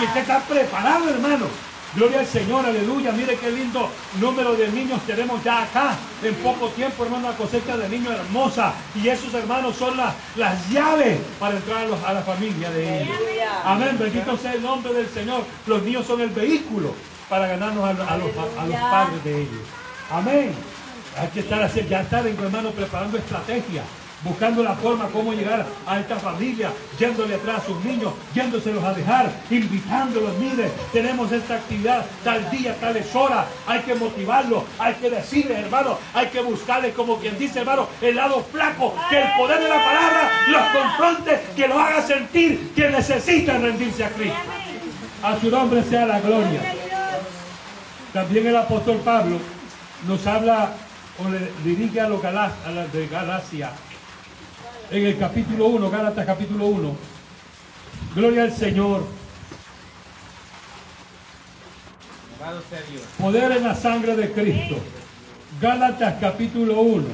Speaker 2: ¿Y usted está preparado, hermano? Gloria al Señor, aleluya. Mire qué lindo número de niños tenemos ya acá. En poco tiempo, hermano, una cosecha de niños hermosa. Y esos hermanos son las, las llaves para entrar a, los- a la familia de ellos. Amén. Bendito sea el nombre del Señor. Los niños son el vehículo para ganarnos a, a los, a los padres de ellos. Amén. Hay que estar así, ya estar, hermano, preparando estrategias. Buscando la forma cómo llegar a esta familia, yéndole atrás a sus niños, yéndoselos a dejar, invitándolos. Mire, tenemos esta actividad tal día, tales horas. Hay que motivarlos, hay que decirles, hermano, hay que buscarles, como quien dice, hermano, el lado flaco, que el poder de la palabra los confronte, que los haga sentir que necesitan rendirse a Cristo. A su nombre sea la gloria. También el apóstol Pablo nos habla o le dirige a los Galá- a la de Galacia en el capítulo 1, Gálatas capítulo 1. Gloria al Señor. Poder en la sangre de Cristo. Gálatas capítulo 1,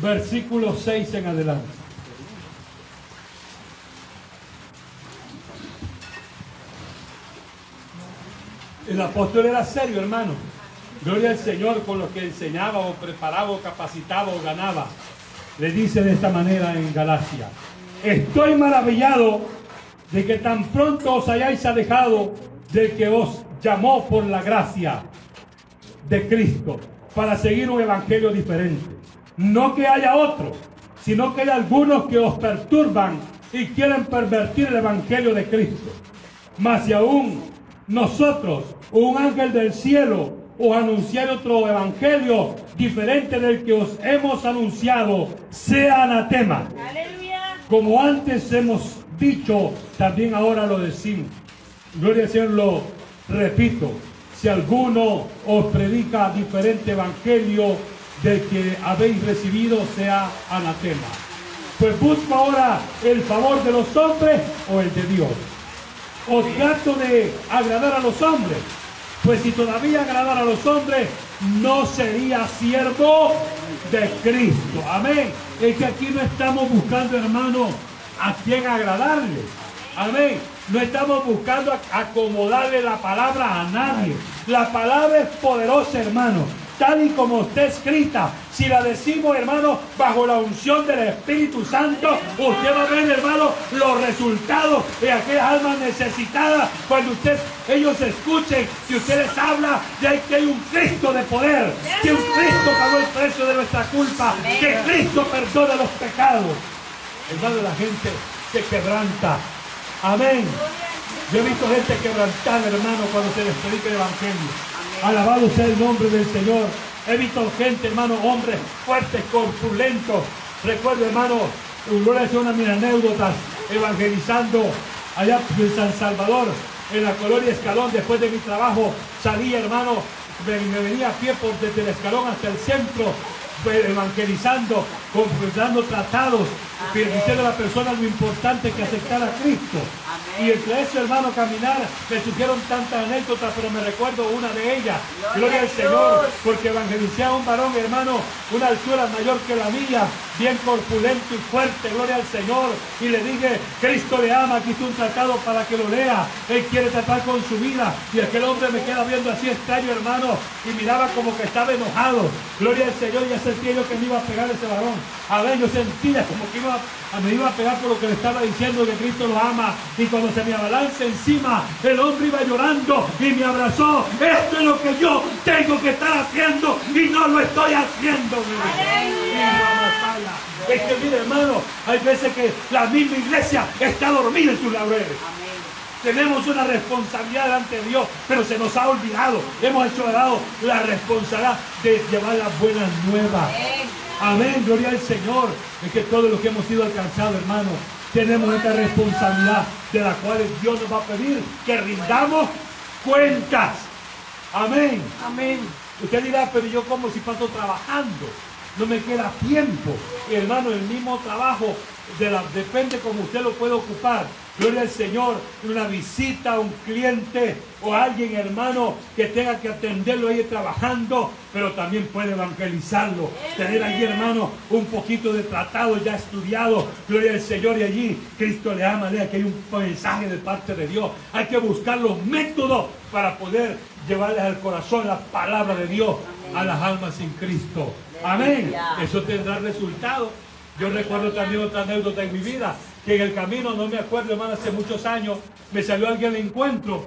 Speaker 2: versículo 6 en adelante. El apóstol era serio, hermano. Gloria al Señor con lo que enseñaba o preparaba o capacitaba o ganaba. Le dice de esta manera en Galacia. Estoy maravillado de que tan pronto os hayáis alejado del que os llamó por la gracia de Cristo para seguir un evangelio diferente. No que haya otro, sino que hay algunos que os perturban y quieren pervertir el evangelio de Cristo. Mas si aún nosotros, un ángel del cielo, os anunciar otro evangelio diferente del que os hemos anunciado, sea anatema. Como antes hemos dicho, también ahora lo decimos. Gloria al Señor, lo repito. Si alguno os predica diferente evangelio del que habéis recibido, sea anatema. Pues busco ahora el favor de los hombres o el de Dios. O trato de agradar a los hombres. Pues si todavía agradar a los hombres, no sería siervo de Cristo. Amén. Es que aquí no estamos buscando, hermano, a quién agradarle. Amén. No estamos buscando ac- acomodarle la palabra a nadie. La palabra es poderosa, hermano. Tal y como está escrita. Si la decimos, hermano, bajo la unción del Espíritu Santo, usted va a ver, hermano, los resultados de aquellas almas necesitadas. Cuando usted, ellos escuchen que usted les habla de que hay un Cristo de poder, que un Cristo pagó el precio de nuestra culpa, que Cristo perdona los pecados. Hermano, la gente se quebranta. Amén. Yo he visto gente quebrantada, hermano, cuando se les predica el Evangelio. Alabado sea el nombre del Señor. He visto gente, hermano, hombres fuertes, corpulentos. Recuerdo, hermano, gloria a una de mis anécdotas, evangelizando allá en San Salvador, en la colonia Escalón, después de mi trabajo, salí, hermano, me, me venía a pie por desde el Escalón hasta el centro, pues, evangelizando, dando tratados, diciendo a la persona lo importante que aceptar a Cristo. Y entre eso, hermano, caminar, me surgieron tantas anécdotas, pero me recuerdo una de ellas. Gloria al Señor, porque evangelicé a un varón, hermano, una altura mayor que la mía, bien corpulento y fuerte, gloria al Señor. Y le dije, Cristo le ama, aquí está un tratado para que lo lea. Él quiere tratar con su vida. Y aquel hombre me queda viendo así extraño, hermano, y miraba como que estaba enojado. Gloria al Señor, ya sentía yo que me iba a pegar ese varón. A ver, yo sentía como que iba me iba a pegar por lo que le estaba diciendo que Cristo lo ama. Y cuando se me abalanza encima, el hombre iba llorando y me abrazó. Esto es lo que yo tengo que estar haciendo y no lo estoy haciendo. Es que mire hermano, hay veces que la misma iglesia está dormida en sus laureles. Tenemos una responsabilidad ante Dios, pero se nos ha olvidado. Hemos hecho lado la responsabilidad de llevar las buenas nuevas. Amén, gloria al Señor. Es que todos los que hemos sido alcanzados, hermano, tenemos esta responsabilidad de la cual Dios nos va a pedir que rindamos cuentas. Amén.
Speaker 3: Amén.
Speaker 2: Usted dirá, pero yo como si paso trabajando no me queda tiempo. hermano, el mismo trabajo de la, depende como usted lo puede ocupar. Gloria al Señor, una visita a un cliente o alguien, hermano, que tenga que atenderlo ahí trabajando, pero también puede evangelizarlo. Tener allí, hermano, un poquito de tratado ya estudiado. Gloria al Señor y allí Cristo le ama, lea que hay un mensaje de parte de Dios. Hay que buscar los métodos para poder llevarles al corazón la palabra de Dios a las almas sin Cristo. Amén. Eso tendrá resultado. Yo recuerdo también otra anécdota en mi vida, que en el camino, no me acuerdo, hermano, hace muchos años, me salió alguien al encuentro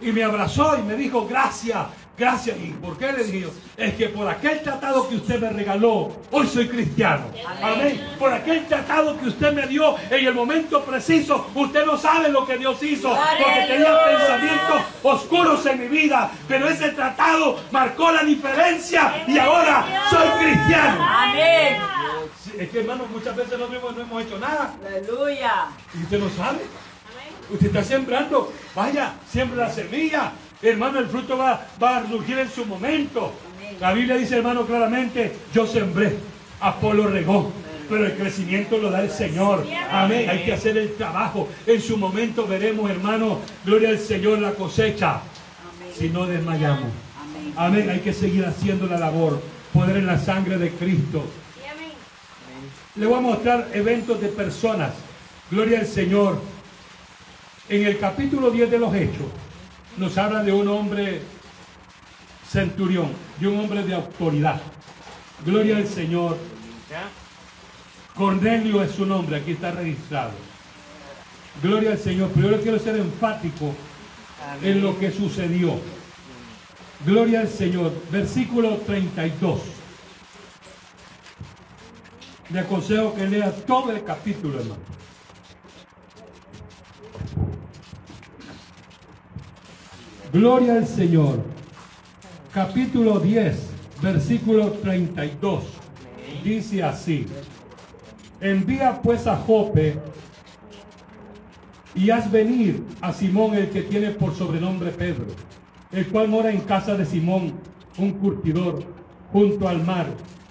Speaker 2: y me abrazó y me dijo, gracias, gracias. ¿Y por qué le dije yo? Es que por aquel tratado que usted me regaló, hoy soy cristiano. Amén. Por aquel tratado que usted me dio en el momento preciso, usted no sabe lo que Dios hizo, porque tenía pensamientos oscuros en mi vida, pero ese tratado marcó la diferencia y ahora soy cristiano.
Speaker 3: Amén.
Speaker 2: Es que hermano, muchas veces no hemos, no hemos hecho nada.
Speaker 3: Aleluya.
Speaker 2: Y usted no sabe. Usted está sembrando. Vaya, siembra la semilla. Hermano, el fruto va, va a surgir en su momento. La Biblia dice, hermano, claramente, yo sembré, Apolo regó, pero el crecimiento lo da el Señor. Amén. Hay que hacer el trabajo. En su momento veremos, hermano, gloria al Señor, la cosecha. Si no desmayamos. Amén. Hay que seguir haciendo la labor. Poder en la sangre de Cristo. Le voy a mostrar eventos de personas. Gloria al Señor. En el capítulo 10 de los Hechos nos habla de un hombre centurión, de un hombre de autoridad. Gloria al Señor. Cornelio es su nombre, aquí está registrado. Gloria al Señor. Pero yo quiero ser enfático en lo que sucedió. Gloria al Señor. Versículo 32. Le aconsejo que lea todo el capítulo, hermano. Gloria al Señor. Capítulo 10, versículo 32. Dice así. Envía pues a Jope y haz venir a Simón el que tiene por sobrenombre Pedro, el cual mora en casa de Simón, un curtidor, junto al mar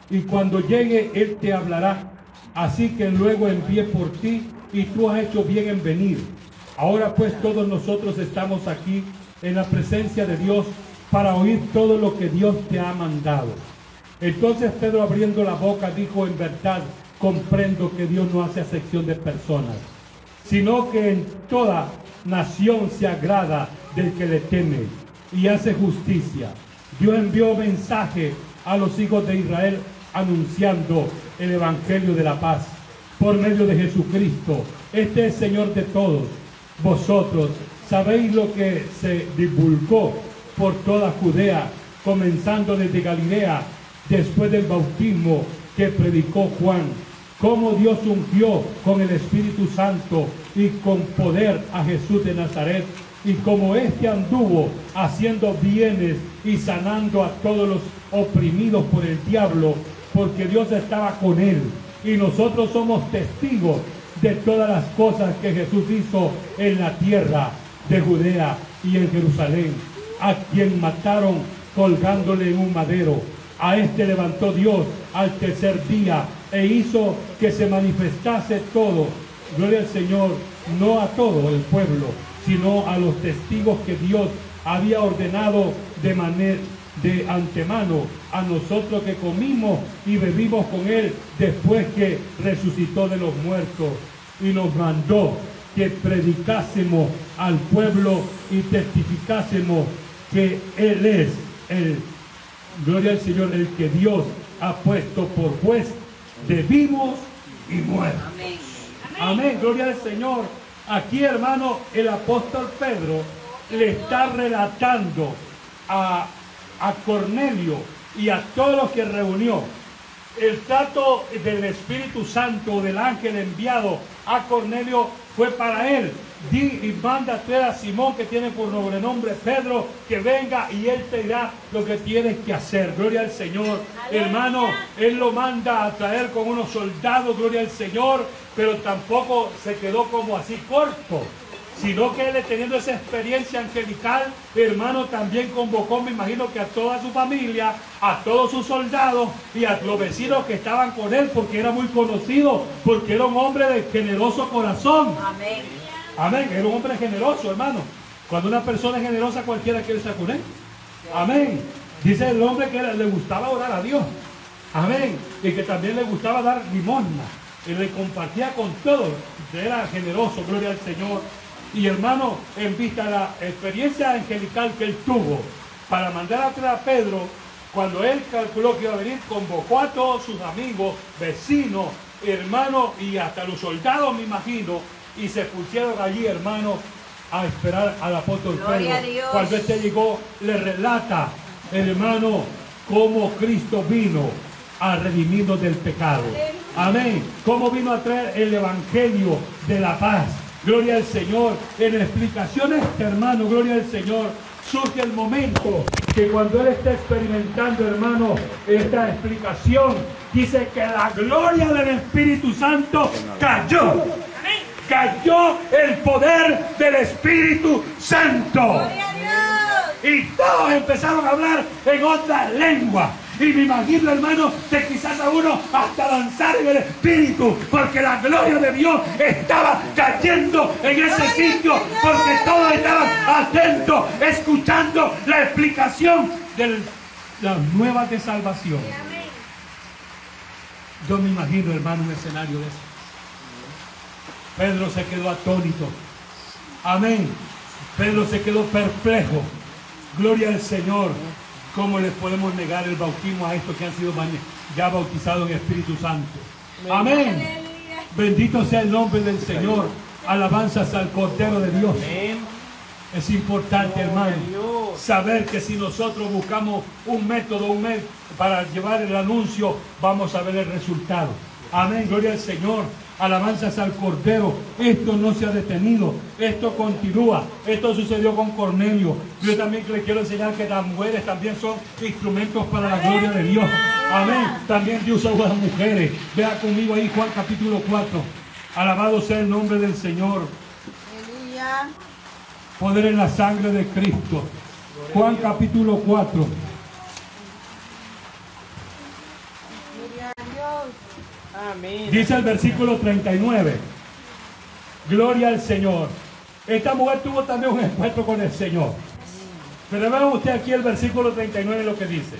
Speaker 2: y cuando llegue Él te hablará. Así que luego envíe por ti y tú has hecho bien en venir. Ahora pues todos nosotros estamos aquí en la presencia de Dios para oír todo lo que Dios te ha mandado. Entonces Pedro abriendo la boca dijo, en verdad comprendo que Dios no hace acepción de personas, sino que en toda nación se agrada del que le teme y hace justicia. Dios envió mensaje a los hijos de Israel anunciando el Evangelio de la paz por medio de Jesucristo. Este es Señor de todos. Vosotros sabéis lo que se divulgó por toda Judea, comenzando desde Galilea, después del bautismo que predicó Juan, cómo Dios ungió con el Espíritu Santo y con poder a Jesús de Nazaret, y como éste anduvo haciendo bienes y sanando a todos los oprimidos por el diablo, porque Dios estaba con él. Y nosotros somos testigos de todas las cosas que Jesús hizo en la tierra de Judea y en Jerusalén, a quien mataron colgándole en un madero. A este levantó Dios al tercer día e hizo que se manifestase todo. Gloria al Señor, no a todo el pueblo, sino a los testigos que Dios había ordenado de manera de antemano a nosotros que comimos y bebimos con él después que resucitó de los muertos y nos mandó que predicásemos al pueblo y testificásemos que él es el gloria al Señor el que Dios ha puesto por juez de vivos y muertos.
Speaker 3: Amén.
Speaker 2: Amén, gloria al Señor. Aquí, hermano, el apóstol Pedro le está relatando a, a Cornelio y a todos los que reunió el trato del Espíritu Santo, del ángel enviado a Cornelio, fue para él. Di y manda a traer a Simón, que tiene por nombre Pedro, que venga y él te dirá lo que tienes que hacer. Gloria al Señor. Hermano, él lo manda a traer con unos soldados, gloria al Señor, pero tampoco se quedó como así corto sino que él teniendo esa experiencia angelical, hermano, también convocó, me imagino que a toda su familia, a todos sus soldados y a los vecinos que estaban con él, porque era muy conocido, porque era un hombre de generoso corazón.
Speaker 3: Amén.
Speaker 2: Amén, era un hombre generoso, hermano. Cuando una persona es generosa, cualquiera quiere estar con él. Amén. Dice el hombre que le gustaba orar a Dios. Amén. Y que también le gustaba dar limosna. Y le compartía con todos. Era generoso, gloria al Señor. Y hermano, en vista de la experiencia angelical que él tuvo para mandar a traer a Pedro, cuando él calculó que iba a venir, convocó a todos sus amigos, vecinos, hermanos y hasta los soldados, me imagino, y se pusieron allí, hermano, a esperar al apóstol
Speaker 3: Gloria a
Speaker 2: Pedro.
Speaker 3: Dios.
Speaker 2: Cuando este llegó, le relata, hermano, cómo Cristo vino a redimirnos del pecado. Amén. Cómo vino a traer el evangelio de la paz. Gloria al Señor. En explicaciones, hermano, gloria al Señor. Surge el momento que cuando él está experimentando, hermano, esta explicación, dice que la gloria del Espíritu Santo cayó. Cayó el poder del Espíritu Santo.
Speaker 3: Gloria a Dios.
Speaker 2: Y todos empezaron a hablar en otra lengua. Y me imagino, hermano, que quizás a uno hasta danzar en el espíritu, porque la gloria de Dios estaba cayendo en ese sitio, porque todos estaban atentos, escuchando la explicación de las nuevas de salvación. Yo me imagino, hermano, un escenario de eso. Pedro se quedó atónito. Amén. Pedro se quedó perplejo. Gloria al Señor. ¿Cómo les podemos negar el bautismo a estos que han sido ya bautizados en Espíritu Santo? Amén. Bendito sea el nombre del Señor. Alabanzas al Cordero de Dios. Es importante, hermano, saber que si nosotros buscamos un método, un método para llevar el anuncio, vamos a ver el resultado. Amén, gloria al Señor. Alabanzas al Cordero. Esto no se ha detenido. Esto continúa. Esto sucedió con Cornelio. Yo también le quiero enseñar que las mujeres también son instrumentos para la gloria de Dios. Amén. También Dios usa a las mujeres. Vea conmigo ahí Juan capítulo 4. Alabado sea el nombre del Señor
Speaker 3: Aleluya.
Speaker 2: poder en la sangre de Cristo. Juan capítulo 4.
Speaker 3: Gloria a Dios.
Speaker 2: Dice el versículo 39. Gloria al Señor. Esta mujer tuvo también un encuentro con el Señor. Pero vean usted aquí el versículo 39 lo que dice.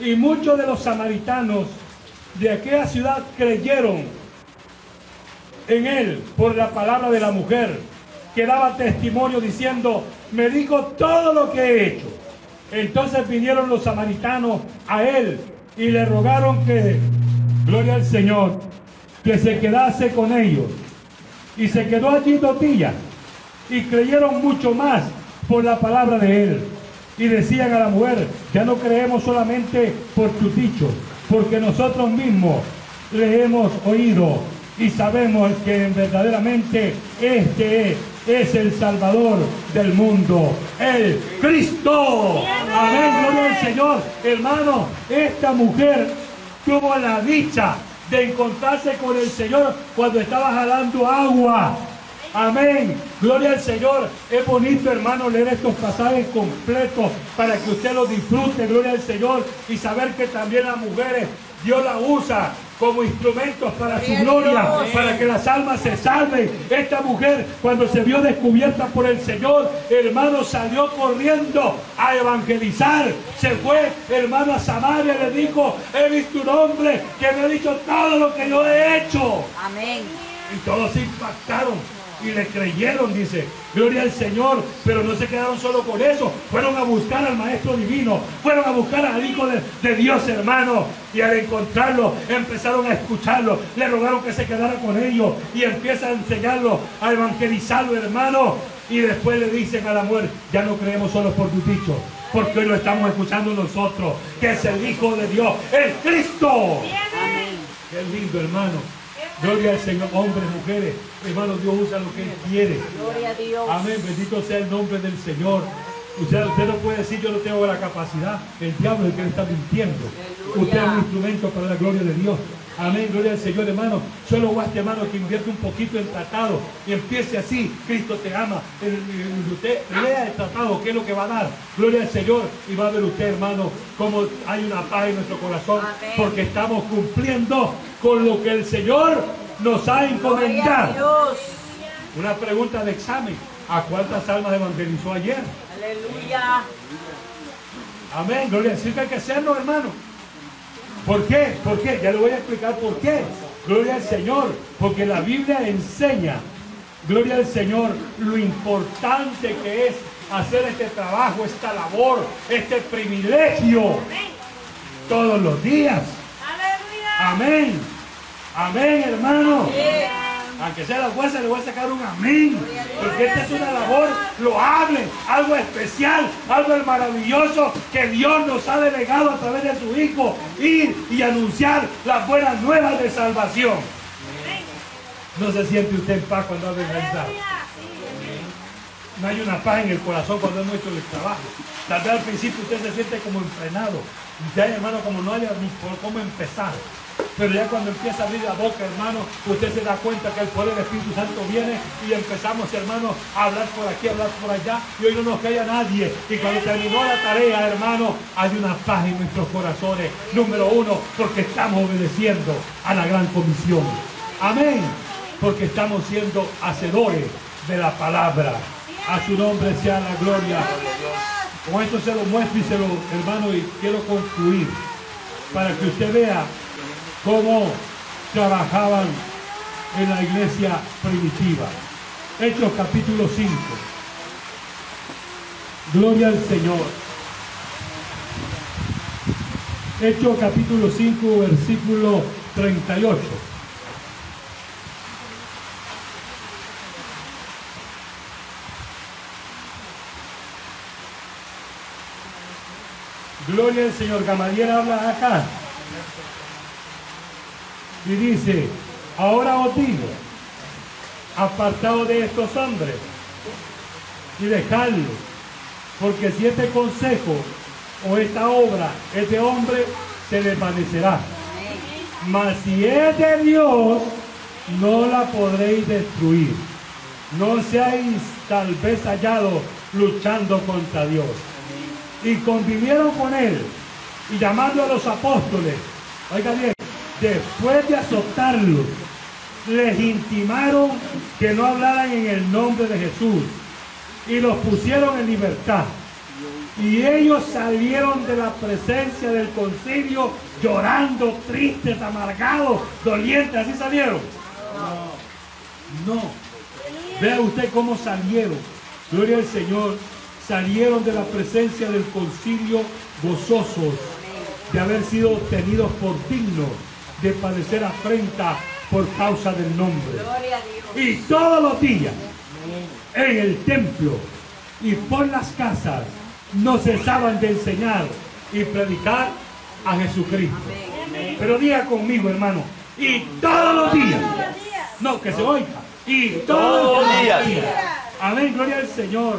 Speaker 2: Y muchos de los samaritanos de aquella ciudad creyeron en él por la palabra de la mujer que daba testimonio diciendo, me dijo todo lo que he hecho. Entonces vinieron los samaritanos a él y le rogaron que, gloria al Señor, que se quedase con ellos. Y se quedó allí dos días. Y creyeron mucho más por la palabra de él. Y decían a la mujer, ya no creemos solamente por tus dichos, porque nosotros mismos le hemos oído y sabemos que verdaderamente este es el Salvador del mundo, el Cristo. Amén, gloria al Señor. Hermano, esta mujer tuvo la dicha de encontrarse con el Señor cuando estaba jalando agua. Amén. Gloria al Señor. Es bonito, hermano, leer estos pasajes completos para que usted los disfrute. Gloria al Señor. Y saber que también las mujeres Dios la usa como instrumentos para su gloria, para que las almas se salven. Esta mujer, cuando se vio descubierta por el Señor, hermano, salió corriendo a evangelizar. Se fue, hermano, a Samaria, le dijo, he visto un hombre que me ha dicho todo lo que yo he hecho.
Speaker 3: Amén.
Speaker 2: Y todos se impactaron y le creyeron, dice, gloria al Señor, pero no se quedaron solo con eso, fueron a buscar al Maestro Divino, fueron a buscar al Hijo de, de Dios, hermano, y al encontrarlo empezaron a escucharlo, le rogaron que se quedara con ellos y empieza a enseñarlo, a evangelizarlo, hermano, y después le dicen a la mujer, ya no creemos solo por tu dicho, porque hoy lo estamos escuchando nosotros, que es el Hijo de Dios, el Cristo.
Speaker 3: Amén.
Speaker 2: Qué lindo, hermano. Gloria al Señor, hombres, mujeres. Hermano, Dios usa lo que Él quiere.
Speaker 3: Gloria a Dios.
Speaker 2: Amén. Bendito sea el nombre del Señor. Usted, usted no puede decir yo no tengo la capacidad. El diablo es el que le está mintiendo.
Speaker 3: Aleluya.
Speaker 2: Usted es un instrumento para la gloria de Dios. Amén, gloria al Señor, hermano. Solo guaste, hermano, que invierte un poquito en tratado y empiece así. Cristo te ama. El- el- Usted lea el tratado, ¿qué es lo que va a dar? Gloria al Señor. Y va a ver usted, hermano, cómo hay una paz en nuestro corazón.
Speaker 3: Amén.
Speaker 2: Porque estamos cumpliendo con lo que el Señor nos ha
Speaker 3: a
Speaker 2: encomendado. Una pregunta de examen. ¿A cuántas almas evangelizó ayer?
Speaker 3: Aleluya.
Speaker 2: Amén, gloria Señor que hay que hacerlo, hermano. ¿Por qué? ¿Por qué? Ya le voy a explicar por qué. Gloria al Señor, porque la Biblia enseña, gloria al Señor, lo importante que es hacer este trabajo, esta labor, este privilegio todos los días. Amén. Amén, hermano. Aunque sea la fuerza, le voy a sacar un amén. Porque esta es una labor loable, algo especial, algo maravilloso que Dios nos ha delegado a través de su Hijo. Ir y anunciar las buenas nuevas de salvación. No se siente usted en paz cuando ha evangelizado. No hay una paz en el corazón cuando hemos hecho el trabajo. Tal vez al principio usted se siente como enfrenado. Ya, hermano, como no haya ni por cómo empezar. Pero ya cuando empieza a abrir la boca, hermano, usted se da cuenta que el poder del Espíritu Santo viene y empezamos, hermano, a hablar por aquí, a hablar por allá. Y hoy no nos calla nadie. Y cuando terminó la tarea, hermano, hay una paz en nuestros corazones. Número uno, porque estamos obedeciendo a la gran comisión. Amén. Porque estamos siendo hacedores de la palabra. A su nombre sea la gloria. Con esto se lo muestro y se lo, hermano, y quiero concluir para que usted vea cómo trabajaban en la iglesia primitiva. Hechos capítulo 5. Gloria al Señor. Hechos capítulo 5, versículo 38. Gloria al Señor. Gamaliel habla acá. Y dice, ahora os digo, apartados de estos hombres y dejadlos, porque si este consejo o esta obra es de hombre, se desvanecerá. Mas si es de Dios, no la podréis destruir. No seáis tal vez hallados luchando contra Dios. Y convivieron con él, y llamando a los apóstoles, oiga bien, después de azotarlos, les intimaron que no hablaran en el nombre de Jesús y los pusieron en libertad. Y ellos salieron de la presencia del concilio llorando, tristes, amargados, dolientes. ¿Así salieron? No. Vea usted cómo salieron. Gloria al Señor. salieron de la presencia del concilio gozosos de haber sido tenidos por dignos de padecer afrenta por causa del nombre.
Speaker 3: Gloria a Dios.
Speaker 2: Y todos los días en el templo y por las casas no cesaban de enseñar y predicar a Jesucristo. Pero diga conmigo, hermano, y todos los días. No, que se oiga. Y todos los días. Amén, gloria al Señor.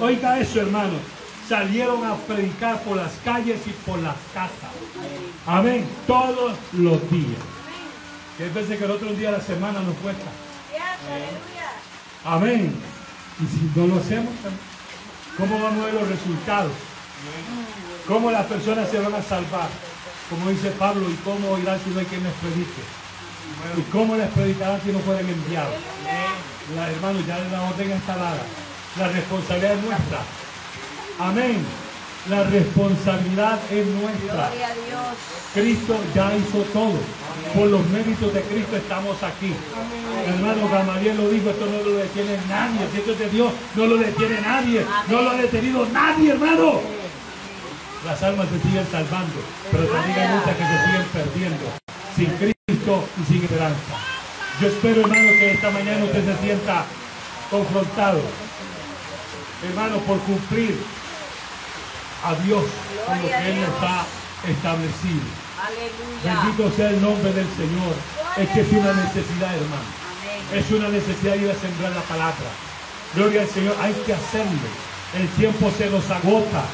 Speaker 2: Oiga eso, hermano. Salieron a predicar por las calles y por las casas. Amén, todos los días. Que hay veces que el otro día de la semana nos cuesta. Amén. Y si no lo hacemos, ¿cómo vamos a ver los resultados? ¿Cómo las personas se van a salvar? Como dice Pablo, ¿y cómo oirán si no hay quien les predique? ¿Y cómo les predicarán si no pueden enviar? La, hermano, ya la orden está dada. La responsabilidad es nuestra. Amén. La responsabilidad es nuestra.
Speaker 3: Gloria a Dios.
Speaker 2: Cristo ya hizo todo. Por los méritos de Cristo estamos aquí. Hermano Gamaliel lo dijo, esto no lo detiene nadie. Si esto es de Dios, no lo detiene nadie. No lo ha detenido nadie, hermano. Las almas se siguen salvando, pero también hay muchas que se siguen perdiendo. Sin Cristo y sin esperanza. Yo espero, hermano, que esta mañana usted se sienta confrontado. Hermano, por cumplir a Dios con lo que Él nos ha establecido.
Speaker 3: Aleluya.
Speaker 2: Bendito sea el nombre del Señor. Es que es una necesidad, hermano.
Speaker 3: Amén.
Speaker 2: Es una necesidad ir a sembrar la palabra. Gloria al Señor. Hay que hacerlo. El tiempo se nos agota.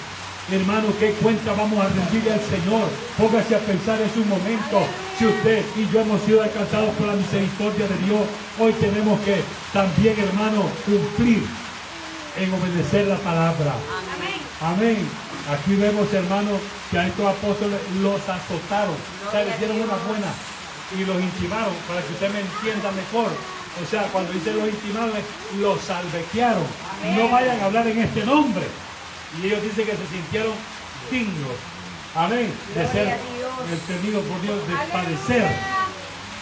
Speaker 2: Hermano, ¿qué cuenta vamos a rendirle al Señor? Póngase a pensar en su momento. Si usted y yo hemos sido alcanzados por la misericordia de Dios, hoy tenemos que también, hermano, cumplir en obedecer la palabra. Amén. Aquí vemos, hermanos, que a estos apóstoles los azotaron. O sea, les dieron una buena y los intimaron, para que usted me entienda mejor. O sea, cuando dice los intimaron, los salvequearon. No vayan a hablar en este nombre. Y ellos dicen que se sintieron dignos. Amén. De ser tenidos por Dios, de padecer.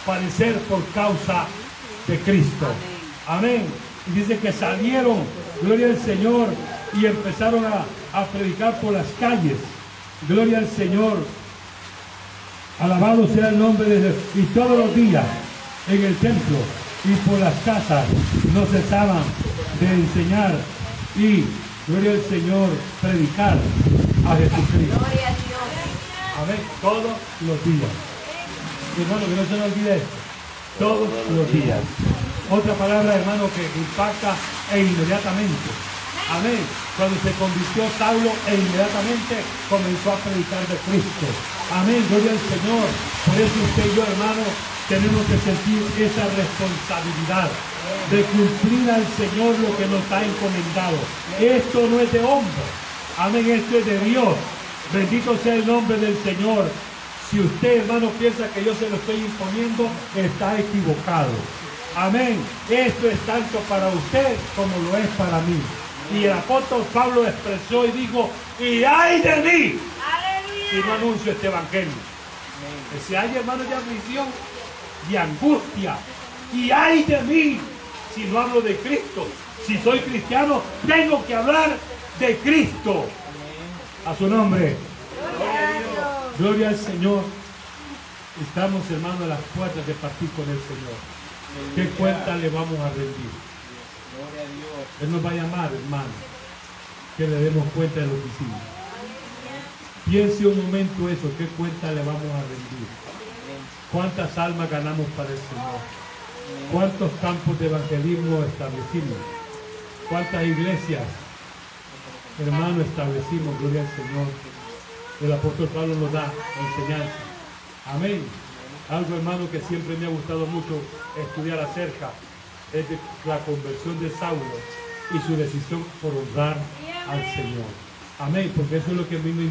Speaker 2: Padecer por causa de Cristo. Amén. Y dice que salieron, gloria al Señor, y empezaron a, a predicar por las calles. Gloria al Señor. Alabado sea el nombre de Dios. Y todos los días en el templo y por las casas no cesaban de enseñar y, gloria al Señor, predicar a Jesucristo.
Speaker 3: Gloria a Dios.
Speaker 2: Amén. Todos los días. Hermano, que no se nos olvide esto. Todos los días. Otra palabra, hermano, que impacta e inmediatamente. Amén. Cuando se convirtió Saulo e inmediatamente comenzó a predicar de Cristo. Amén. Gloria al Señor. Por eso usted y yo, hermano, tenemos que sentir esa responsabilidad de cumplir al Señor lo que nos ha encomendado. Esto no es de hombre. Amén. Esto es de Dios. Bendito sea el nombre del Señor. Si usted, hermano, piensa que yo se lo estoy imponiendo, está equivocado. Amén. Esto es tanto para usted como lo es para mí. Y el apóstol Pablo expresó y dijo, y hay de mí si no anuncio este evangelio. Si hay, hermano, de aflicción, de angustia. Y hay de mí si no hablo de Cristo. Si soy cristiano, tengo que hablar de Cristo. A su nombre. Gloria al Señor. Estamos, hermano, a las puertas de partir con el Señor. ¿Qué cuenta le vamos a rendir?
Speaker 4: Gloria a Dios.
Speaker 2: Él nos va a llamar, hermano, que le demos cuenta de lo que hicimos. Piense un momento eso, ¿qué cuenta le vamos a rendir? ¿Cuántas almas ganamos para el Señor? ¿Cuántos campos de evangelismo establecimos? ¿Cuántas iglesias, hermano, establecimos? Gloria al Señor. El apóstol Pablo nos da enseñanza. Amén. Algo, hermano, que siempre me ha gustado mucho estudiar acerca es de la conversión de Saulo y su decisión por honrar al Señor. Amén, porque eso es lo que a mí me,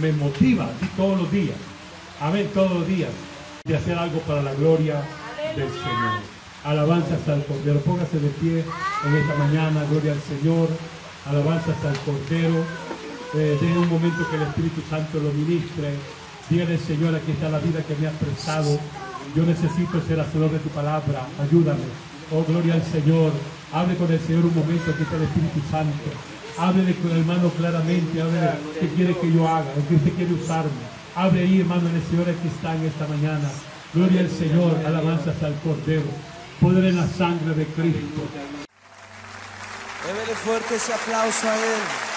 Speaker 2: me motiva todos los días. Amén, todos los días. De hacer algo para la gloria del Señor. Alabanzas al Cordero. Póngase de pie en esta mañana. Gloria al Señor. Alabanzas al Cordero. Eh, un momento que el Espíritu Santo lo ministre. Dígale, Señor, aquí está la vida que me has prestado. Yo necesito ser hacedor de tu palabra. Ayúdame. Oh, gloria al Señor. Hable con el Señor un momento. Aquí está el Espíritu Santo. Háblele con el hermano claramente, háblele qué quiere que yo haga, o que usted quiere usarme. Hable ahí, hermano, en el Señor aquí está en esta mañana. Gloria al Señor, alabanzas al Cordero. Poder en la sangre de Cristo.
Speaker 5: Débele fuerte ese aplauso a Él.